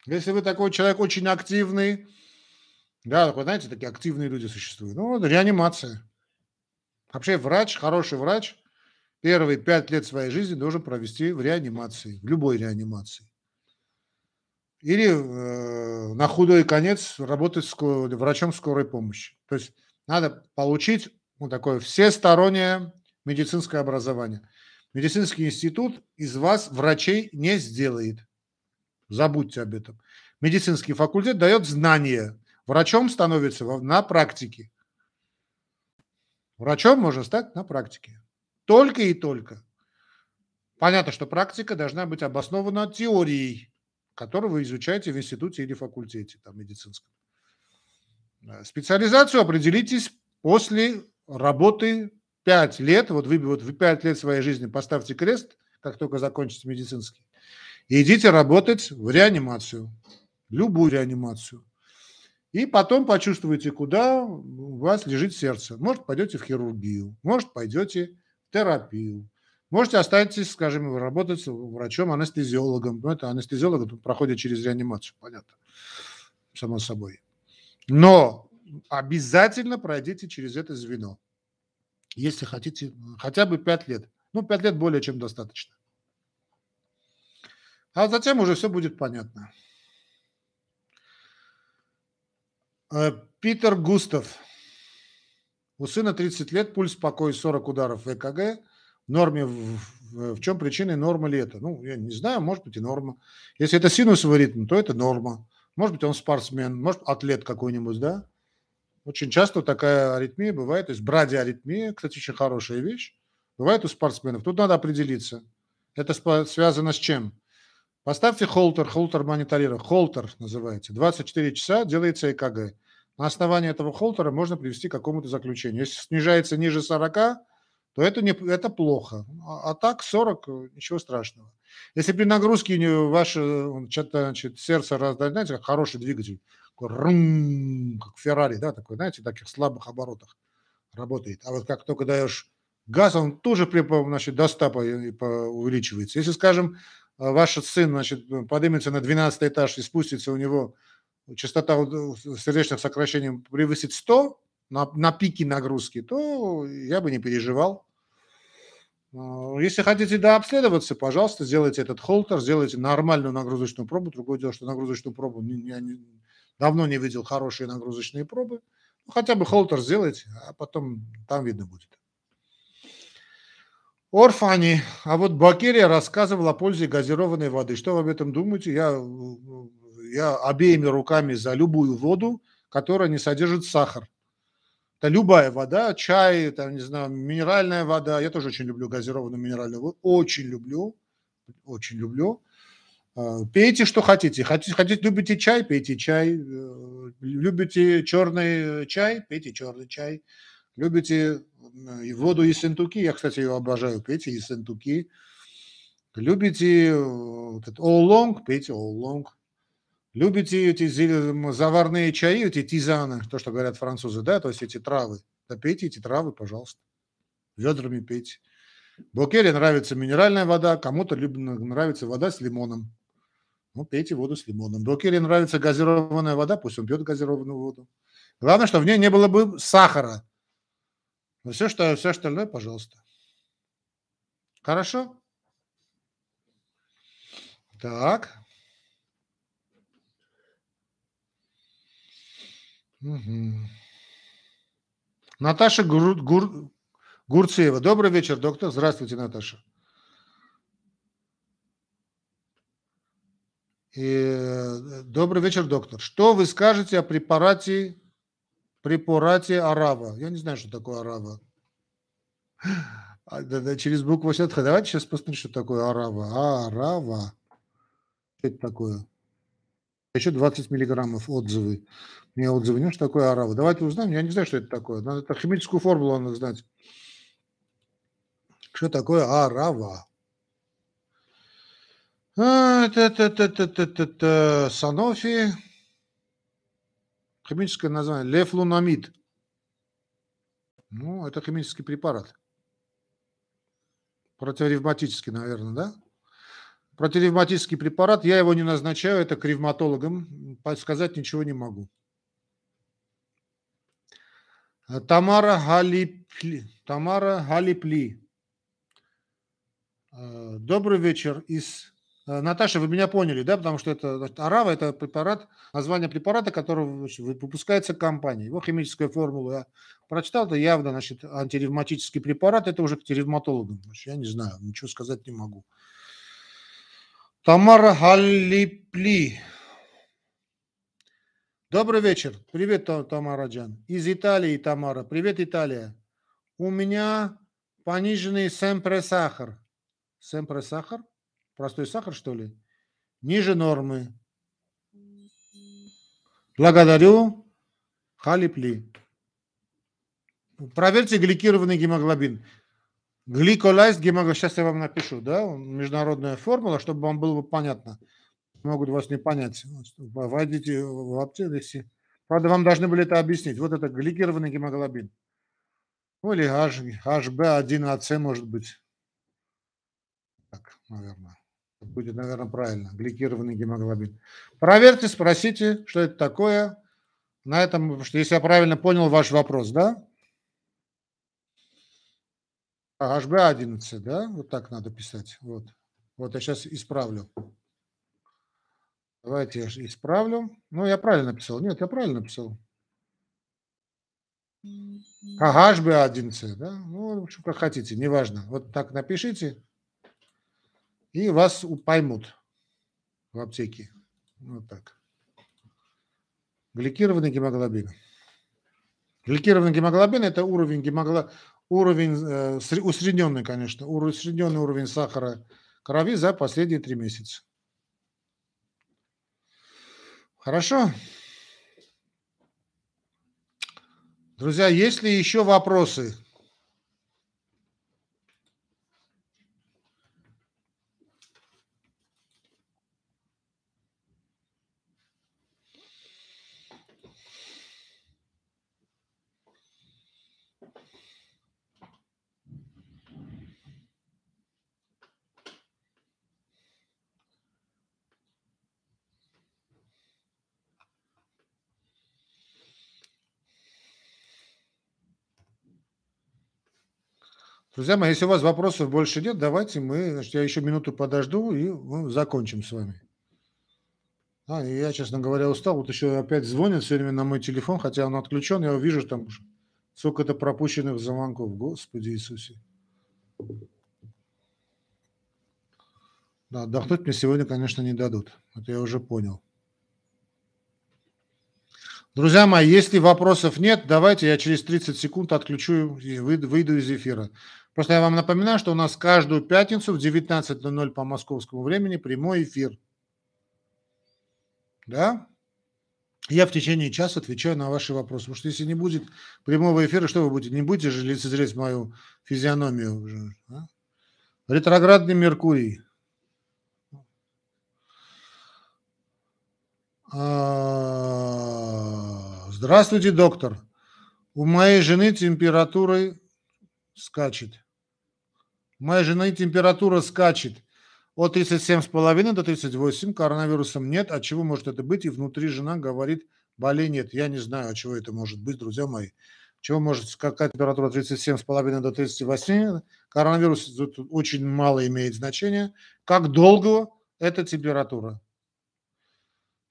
Если вы такой человек очень активный, да, вы знаете, такие активные люди существуют. Ну, вот, реанимация. Вообще врач, хороший врач, первые пять лет своей жизни должен провести в реанимации, в любой реанимации. Или э, на худой конец работать с, врачом скорой помощи. То есть надо получить вот такое всестороннее медицинское образование. Медицинский институт из вас врачей не сделает. Забудьте об этом. Медицинский факультет дает знания. Врачом становится на практике. Врачом можно стать на практике. Только и только. Понятно, что практика должна быть обоснована теорией, которую вы изучаете в институте или факультете там, медицинском. Специализацию определитесь после работы 5 лет. Вот вы вот в 5 лет своей жизни поставьте крест, как только закончите медицинский, и идите работать в реанимацию, любую реанимацию. И потом почувствуете, куда у вас лежит сердце. Может, пойдете в хирургию, может, пойдете в терапию. Можете останетесь, скажем, работать врачом-анестезиологом. Ну, это анестезиолог проходит через реанимацию, понятно, само собой. Но обязательно пройдите через это звено, если хотите хотя бы 5 лет. Ну, 5 лет более чем достаточно. А затем уже все будет понятно. Э, Питер Густав. У сына 30 лет, пульс покой 40 ударов ЭКГ. Норме, в, в, в чем причина норма ли это? Ну, я не знаю, может быть и норма. Если это синусовый ритм, то это норма. Может быть, он спортсмен, может, атлет какой-нибудь, да? Очень часто такая аритмия бывает, то есть брадиаритмия, кстати, очень хорошая вещь, бывает у спортсменов. Тут надо определиться. Это связано с чем? Поставьте холтер, холтер мониторирует. Холтер называется. 24 часа делается ЭКГ. На основании этого холтера можно привести к какому-то заключению. Если снижается ниже 40, то это, не, это плохо. А, а так 40, ничего страшного. Если при нагрузке ваше значит, сердце, знаете, как хороший двигатель, рум, как Феррари, да, такой, знаете, таких слабых оборотах работает. А вот как только даешь газ, он тоже при, значит, до 100 увеличивается. Если, скажем, а, ваш сын значит, поднимется на 12 этаж и спустится, у него частота сердечных сокращений превысит 100 на, на пике нагрузки, то я бы не переживал. А, если хотите дообследоваться, пожалуйста, сделайте этот холтер, сделайте нормальную нагрузочную пробу. Другое дело, что нагрузочную пробу я не, давно не видел хорошие нагрузочные пробы. Ну, хотя бы холтер сделайте, а потом там видно будет. Орфани. А вот Бакерия рассказывал о пользе газированной воды. Что вы об этом думаете? Я, я обеими руками за любую воду, которая не содержит сахар. Это любая вода, чай, там, не знаю, минеральная вода. Я тоже очень люблю газированную минеральную воду. Очень люблю. Очень люблю. А, пейте, что хотите. Хотите, хотите любите чай, пейте чай. Э, любите черный чай, пейте черный чай. Любите воду из сентуки, я, кстати, ее обожаю, пейте из сентуки. Любите э, вот оулонг, пейте оулонг. Любите эти заварные чаи, эти тизаны, то, что говорят французы, да, то есть эти травы. Да пейте эти травы, пожалуйста. Ведрами пейте. Бокере нравится минеральная вода, кому-то нравится вода с лимоном. Ну, пейте воду с лимоном. Бокере нравится газированная вода, пусть он пьет газированную воду. Главное, чтобы в ней не было бы сахара. Но все, что, все остальное, пожалуйста. Хорошо? Так. Угу. Наташа Гур, Гур, Гурцеева. Добрый вечер, доктор. Здравствуйте, Наташа. И, э, добрый вечер, доктор. Что вы скажете о препарате препарате Арава. Я не знаю, что такое Арава. А, через букву сетха. Давайте сейчас посмотрим, что такое Арава. Арава. Что это такое? Еще 20 миллиграммов отзывы. Мне отзывы нет, что такое Арава. Давайте узнаем. Я не знаю, что это такое. Надо это химическую формулу надо знать. Что такое Арава? Санофи. Химическое название – лефлунамид. Ну, это химический препарат. Противоревматический, наверное, да? Противоревматический препарат, я его не назначаю, это к ревматологам, сказать ничего не могу. Тамара Галип, Галипли. Тамара Галипли. Э, добрый вечер из... Э, Наташа, вы меня поняли, да? Потому что это Арава – это препарат, название препарата, который выпускается компанией. Его химическая формула я прочитал, это явно, значит, антиревматический препарат, это уже к ревматологам. Я не знаю, ничего сказать не могу. Тамара Галипли. Добрый вечер. Привет, Тамара Джан. Из Италии, Тамара. Привет, Италия. У меня пониженный семпре сахар. Семпре сахар? Простой сахар, что ли? Ниже нормы. Благодарю. Халипли. Проверьте гликированный гемоглобин. Гликолайз гемоглобин. Сейчас я вам напишу, да? Международная формула, чтобы вам было понятно могут вас не понять. Войдите в аптеку. Правда, вам должны были это объяснить. Вот это гликированный гемоглобин. Ну или H, HB1AC может быть. Так, наверное. Будет, наверное, правильно. Гликированный гемоглобин. Проверьте, спросите, что это такое. На этом, что если я правильно понял ваш вопрос, да? HB11, да? Вот так надо писать. Вот. Вот я сейчас исправлю. Давайте я исправлю. Ну, я правильно написал. Нет, я правильно написал. Ага, HB11, да? Ну, что как хотите, неважно. Вот так напишите, и вас поймут в аптеке. Вот так. Гликированный гемоглобин. Гликированный гемоглобин – это уровень гемогло... уровень э, усредненный, конечно, усредненный уровень сахара крови за последние три месяца. Хорошо. Друзья, есть ли еще вопросы? Друзья мои, если у вас вопросов больше нет, давайте мы, значит, я еще минуту подожду и мы закончим с вами. А, я, честно говоря, устал. Вот еще опять звонят все время на мой телефон, хотя он отключен. Я увижу там сколько-то пропущенных звонков. Господи Иисусе. Да, отдохнуть мне сегодня, конечно, не дадут. Это я уже понял. Друзья мои, если вопросов нет, давайте я через 30 секунд отключу и выйду из эфира. Просто я вам напоминаю, что у нас каждую пятницу в 19.00 по московскому времени прямой эфир. Да? Я в течение часа отвечаю на ваши вопросы. Потому что если не будет прямого эфира, что вы будете? Не будете же лицезреть мою физиономию уже? А? Ретроградный Меркурий. А, здравствуйте, доктор. У моей жены температуры скачет. Моей жены температура скачет от 37,5 до 38, коронавирусом нет. От чего может это быть? И внутри жена говорит, болей нет. Я не знаю, от чего это может быть, друзья мои. Чего может скакать температура от 37,5 до 38? Коронавирус тут очень мало имеет значения. Как долго эта температура?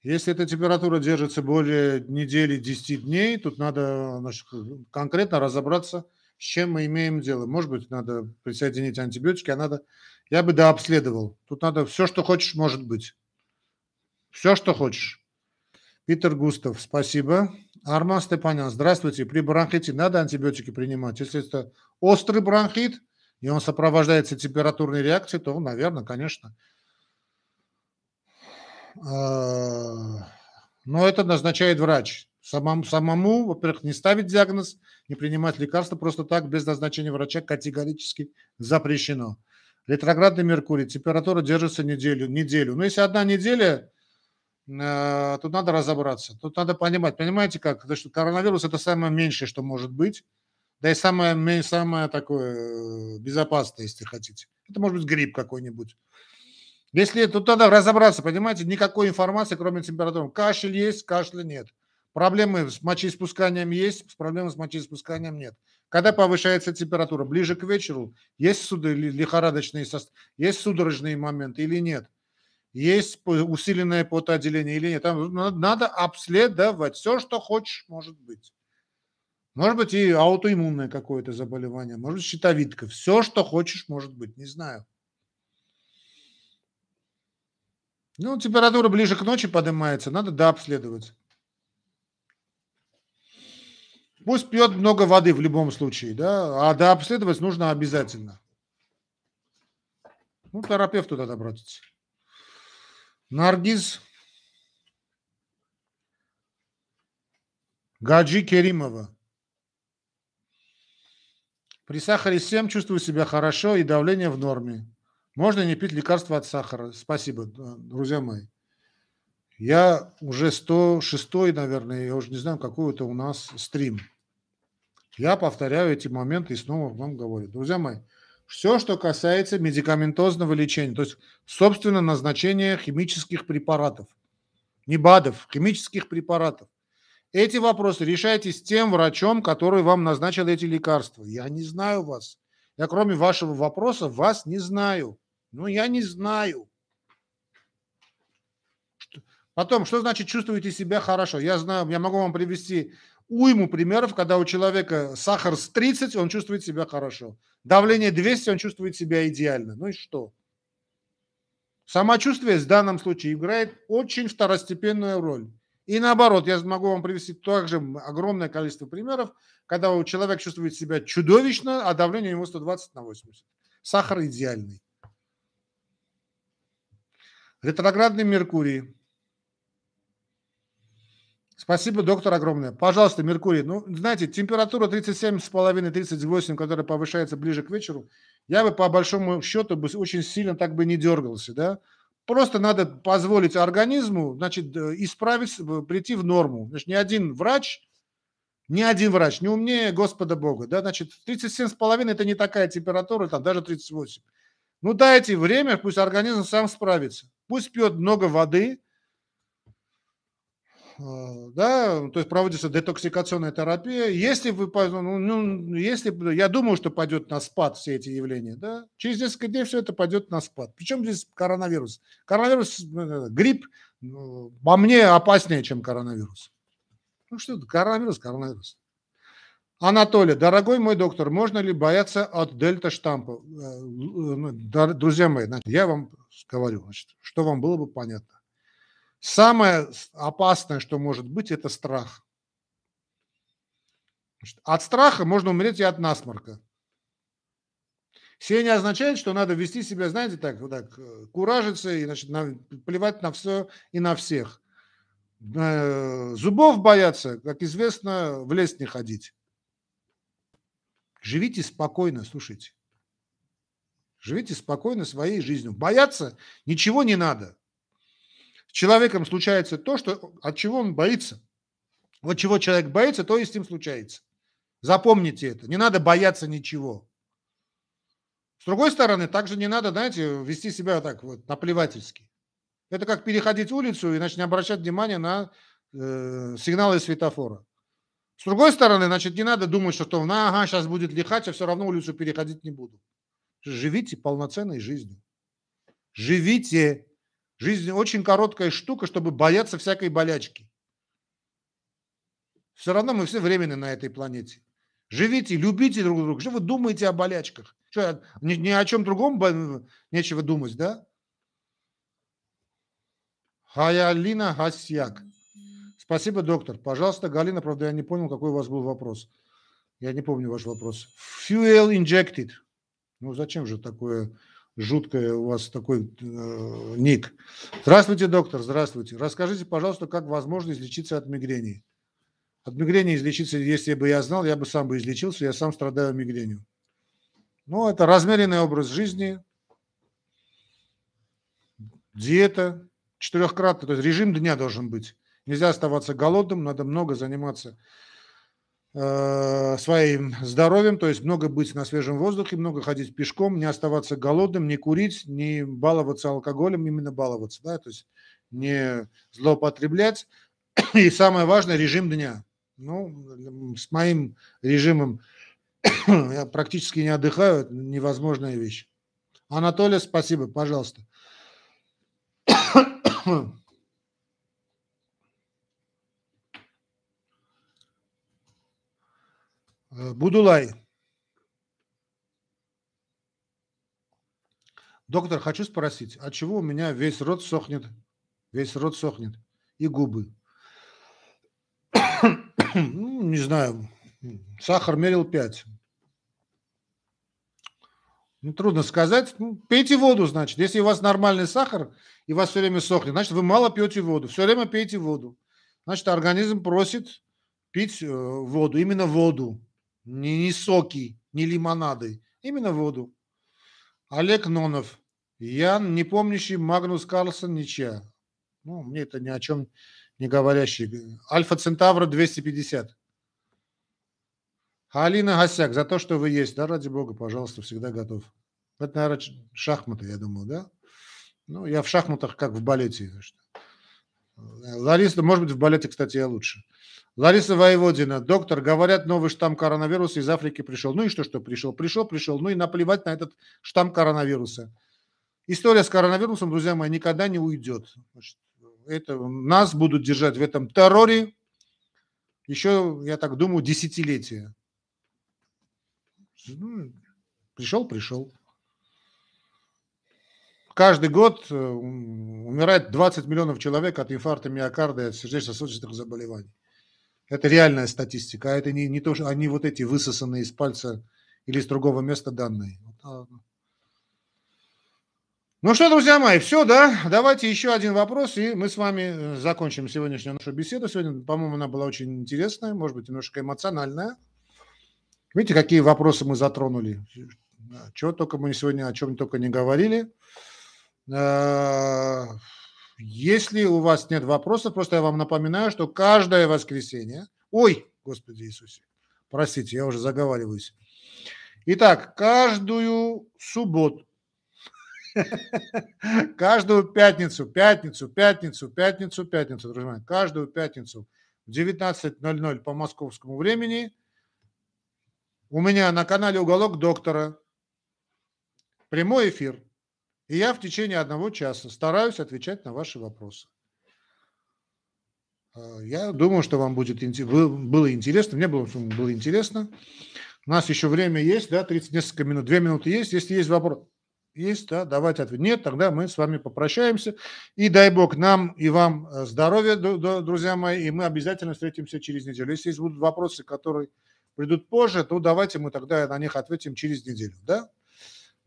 Если эта температура держится более недели, 10 дней, тут надо значит, конкретно разобраться – с чем мы имеем дело. Может быть, надо присоединить антибиотики, а надо... Я бы дообследовал. Тут надо все, что хочешь, может быть. Все, что хочешь. Питер Густав, спасибо. Арман Степанян, здравствуйте. При бронхите надо антибиотики принимать? Если это острый бронхит, и он сопровождается температурной реакцией, то, наверное, конечно. А, но это назначает врач. Самому, самому во-первых, не ставить диагноз, не принимать лекарства просто так, без назначения врача категорически запрещено. Ретроградный Меркурий, температура держится неделю. неделю. Но если одна неделя, э, тут надо разобраться. Тут надо понимать. Понимаете как? Потому что коронавирус – это самое меньшее, что может быть. Да и самое, самое такое э, безопасное, если хотите. Это может быть грипп какой-нибудь. Если тут надо разобраться, понимаете, никакой информации, кроме температуры. Кашель есть, кашля нет. Проблемы с мочеиспусканием есть, проблемы с мочеиспусканием нет. Когда повышается температура, ближе к вечеру, есть суды, лихорадочные, есть судорожные моменты или нет? Есть усиленное потоотделение или нет? Там надо обследовать все, что хочешь, может быть. Может быть и аутоиммунное какое-то заболевание, может быть щитовидка. Все, что хочешь, может быть, не знаю. Ну, температура ближе к ночи поднимается, надо дообследовать. Пусть пьет много воды в любом случае, да, а дообследовать нужно обязательно. Ну, терапевту тогда обратиться. Наргиз Гаджи Керимова. При сахаре 7 чувствую себя хорошо и давление в норме. Можно не пить лекарства от сахара. Спасибо, друзья мои. Я уже 106, наверное, я уже не знаю, какой это у нас стрим. Я повторяю эти моменты и снова вам говорю. Друзья мои, все, что касается медикаментозного лечения, то есть, собственно, назначения химических препаратов, не БАДов, химических препаратов, эти вопросы решайте с тем врачом, который вам назначил эти лекарства. Я не знаю вас. Я кроме вашего вопроса вас не знаю. Ну, я не знаю. Потом, что значит чувствуете себя хорошо? Я знаю, я могу вам привести уйму примеров, когда у человека сахар с 30, он чувствует себя хорошо. Давление 200, он чувствует себя идеально. Ну и что? Самочувствие в данном случае играет очень второстепенную роль. И наоборот, я могу вам привести также огромное количество примеров, когда у человека чувствует себя чудовищно, а давление у него 120 на 80. Сахар идеальный. Ретроградный Меркурий. Спасибо, доктор, огромное. Пожалуйста, Меркурий. Ну, знаете, температура 37,5-38, которая повышается ближе к вечеру, я бы по большому счету бы очень сильно так бы не дергался, да. Просто надо позволить организму, значит, э, исправить, прийти в норму. Значит, ни один врач, ни один врач не умнее Господа Бога, да, значит, 37,5 это не такая температура, там даже 38. Ну, дайте время, пусть организм сам справится. Пусть пьет много воды, да, то есть проводится детоксикационная терапия. Если вы, ну, ну, если, я думаю, что пойдет на спад все эти явления, да, через несколько дней все это пойдет на спад. Причем здесь коронавирус? Коронавирус, э, грипп, ну, по мне опаснее, чем коронавирус. Ну что коронавирус, коронавирус. Анатолий, дорогой мой доктор, можно ли бояться от дельта штампа? Э, ну, друзья мои, я вам говорю, значит, что вам было бы понятно. Самое опасное, что может быть, это страх. От страха можно умереть и от насморка. Все не означает, что надо вести себя, знаете, так, вот так, э, куражиться и значит, на, плевать на все и на всех. Э, зубов бояться, как известно, в лес не ходить. Живите спокойно, слушайте. Живите спокойно своей жизнью. Бояться ничего не надо. С человеком случается то, что, от чего он боится. Вот чего человек боится, то и с ним случается. Запомните это. Не надо бояться ничего. С другой стороны, также не надо, знаете, вести себя так вот наплевательски. Это как переходить улицу и значит, не обращать внимания на э, сигналы светофора. С другой стороны, значит, не надо думать, что то, на, ага, сейчас будет лихач, я все равно улицу переходить не буду. Живите полноценной жизнью. Живите. Жизнь очень короткая штука, чтобы бояться всякой болячки. Все равно мы все временны на этой планете. Живите, любите друг друга. Что вы думаете о болячках? Что, ни, ни о чем другом нечего думать, да? Хаялина Гасьяк. Спасибо, доктор. Пожалуйста, Галина, правда, я не понял, какой у вас был вопрос. Я не помню ваш вопрос. Fuel injected. Ну, зачем же такое жуткое у вас такой э, ник. Здравствуйте, доктор, здравствуйте. Расскажите, пожалуйста, как возможно излечиться от мигрени? От мигрени излечиться, если бы я знал, я бы сам бы излечился, я сам страдаю мигренью. Ну, это размеренный образ жизни, диета четырехкратно, то есть режим дня должен быть. Нельзя оставаться голодным, надо много заниматься своим здоровьем, то есть много быть на свежем воздухе, много ходить пешком, не оставаться голодным, не курить, не баловаться алкоголем, именно баловаться, да, то есть не злоупотреблять, И самое важное, режим дня. Ну, с моим режимом [COUGHS] я практически не отдыхаю, это невозможная вещь. Анатолий, спасибо, пожалуйста. Э, Будулай. Доктор, хочу спросить, от чего у меня весь рот сохнет, весь рот сохнет и губы? [COUGHS] ну, не знаю, сахар мерил 5. Ну, трудно сказать. Ну, пейте воду, значит. Если у вас нормальный сахар и вас все время сохнет, значит, вы мало пьете воду. Все время пейте воду. Значит, организм просит пить э, воду, именно воду. Не, не соки, не лимонады, именно воду. Олег Нонов. Ян, не помнящий Магнус Карлсон, ничья. Ну, мне это ни о чем не говорящий. Альфа Центавра 250. Алина Гасяк, за то, что вы есть. Да, ради бога, пожалуйста, всегда готов. Это, наверное, шахматы, я думаю, да? Ну, я в шахматах, как в балете. Лариса, может быть, в балете, кстати, я лучше. Лариса Воеводина, доктор, говорят, новый штамм коронавируса из Африки пришел. Ну и что, что пришел? Пришел, пришел. Ну и наплевать на этот штамм коронавируса. История с коронавирусом, друзья мои, никогда не уйдет. Это, нас будут держать в этом терроре еще, я так думаю, десятилетия. Ну, пришел, пришел. Каждый год э, умирает 20 миллионов человек от инфаркта миокарда и от сердечно-сосудистых заболеваний. Это реальная статистика, а это не, не то, что они вот эти высосанные из пальца или из другого места данные. А, ну что, друзья мои, все, да? Давайте еще один вопрос, и мы с вами э, закончим сегодняшнюю нашу беседу. Сегодня, по-моему, она была очень интересная, может быть, немножко эмоциональная. Видите, какие вопросы мы затронули? Чего только мы сегодня о чем только не говорили. Если у вас нет вопросов, просто я вам напоминаю, что каждое воскресенье... Ой, Господи Иисусе, простите, я уже заговариваюсь. Итак, каждую субботу, [LAUGHS] каждую пятницу, пятницу, пятницу, пятницу, пятницу, друзья мои, каждую пятницу в 19.00 по московскому времени у меня на канале «Уголок доктора» прямой эфир – и я в течение одного часа стараюсь отвечать на ваши вопросы. А, я думаю, что вам будет было интересно. Мне было, было интересно. У нас еще время есть, да, 30 несколько минут, 2 минуты есть. Если есть вопрос, есть, да, давайте ответ. Нет, тогда мы с вами попрощаемся. И дай бог нам и вам э, здоровья, друзья мои, и мы обязательно встретимся через неделю. Если будут вопросы, которые придут позже, то давайте мы тогда на них ответим через неделю, да?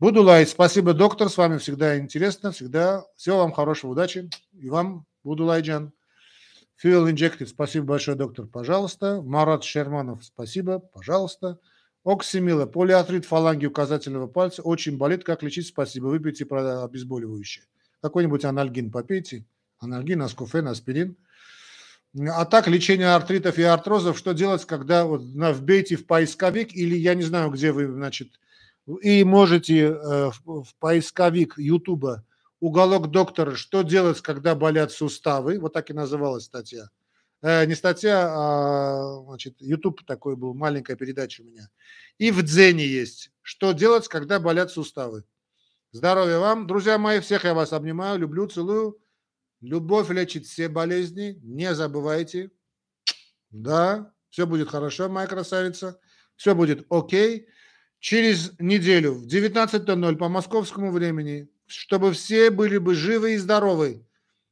Буду лайт. Спасибо, доктор. С вами всегда интересно. Всегда. Всего вам хорошего, удачи. И вам, буду лайджан. Fuel Injected. Спасибо большое, доктор. Пожалуйста. Марат Шерманов. Спасибо. Пожалуйста. Оксимила. Полиартрит фаланги указательного пальца. Очень болит. Как лечить? Спасибо. Выпейте обезболивающее. Какой-нибудь анальгин попейте. Анальгин, аскофен, аспирин. А так, лечение артритов и артрозов, что делать, когда вот, вбейте в поисковик или я не знаю, где вы, значит, и можете э, в поисковик Ютуба «Уголок доктора. Что делать, когда болят суставы?» Вот так и называлась статья. Э, не статья, а значит, YouTube такой был, маленькая передача у меня. И в Дзене есть «Что делать, когда болят суставы?» Здоровья вам, друзья мои, всех я вас обнимаю, люблю, целую. Любовь лечит все болезни, не забывайте. Да, все будет хорошо, моя красавица, все будет окей через неделю в 19.00 по московскому времени, чтобы все были бы живы и здоровы.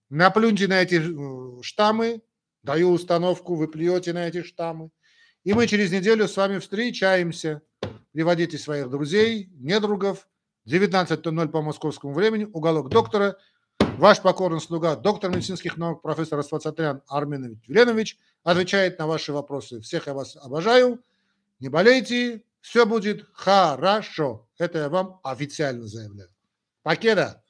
Наплюньте на эти э, штаммы, даю установку, вы плюете на эти штаммы. И мы через неделю с вами встречаемся. Приводите своих друзей, недругов. 19.00 по московскому времени, уголок доктора. Ваш покорный слуга, доктор медицинских наук, профессор Асфацатрян Арменович Веленович отвечает на ваши вопросы. Всех я вас обожаю. Не болейте, все будет хорошо. Это я вам официально заявляю. Покеда!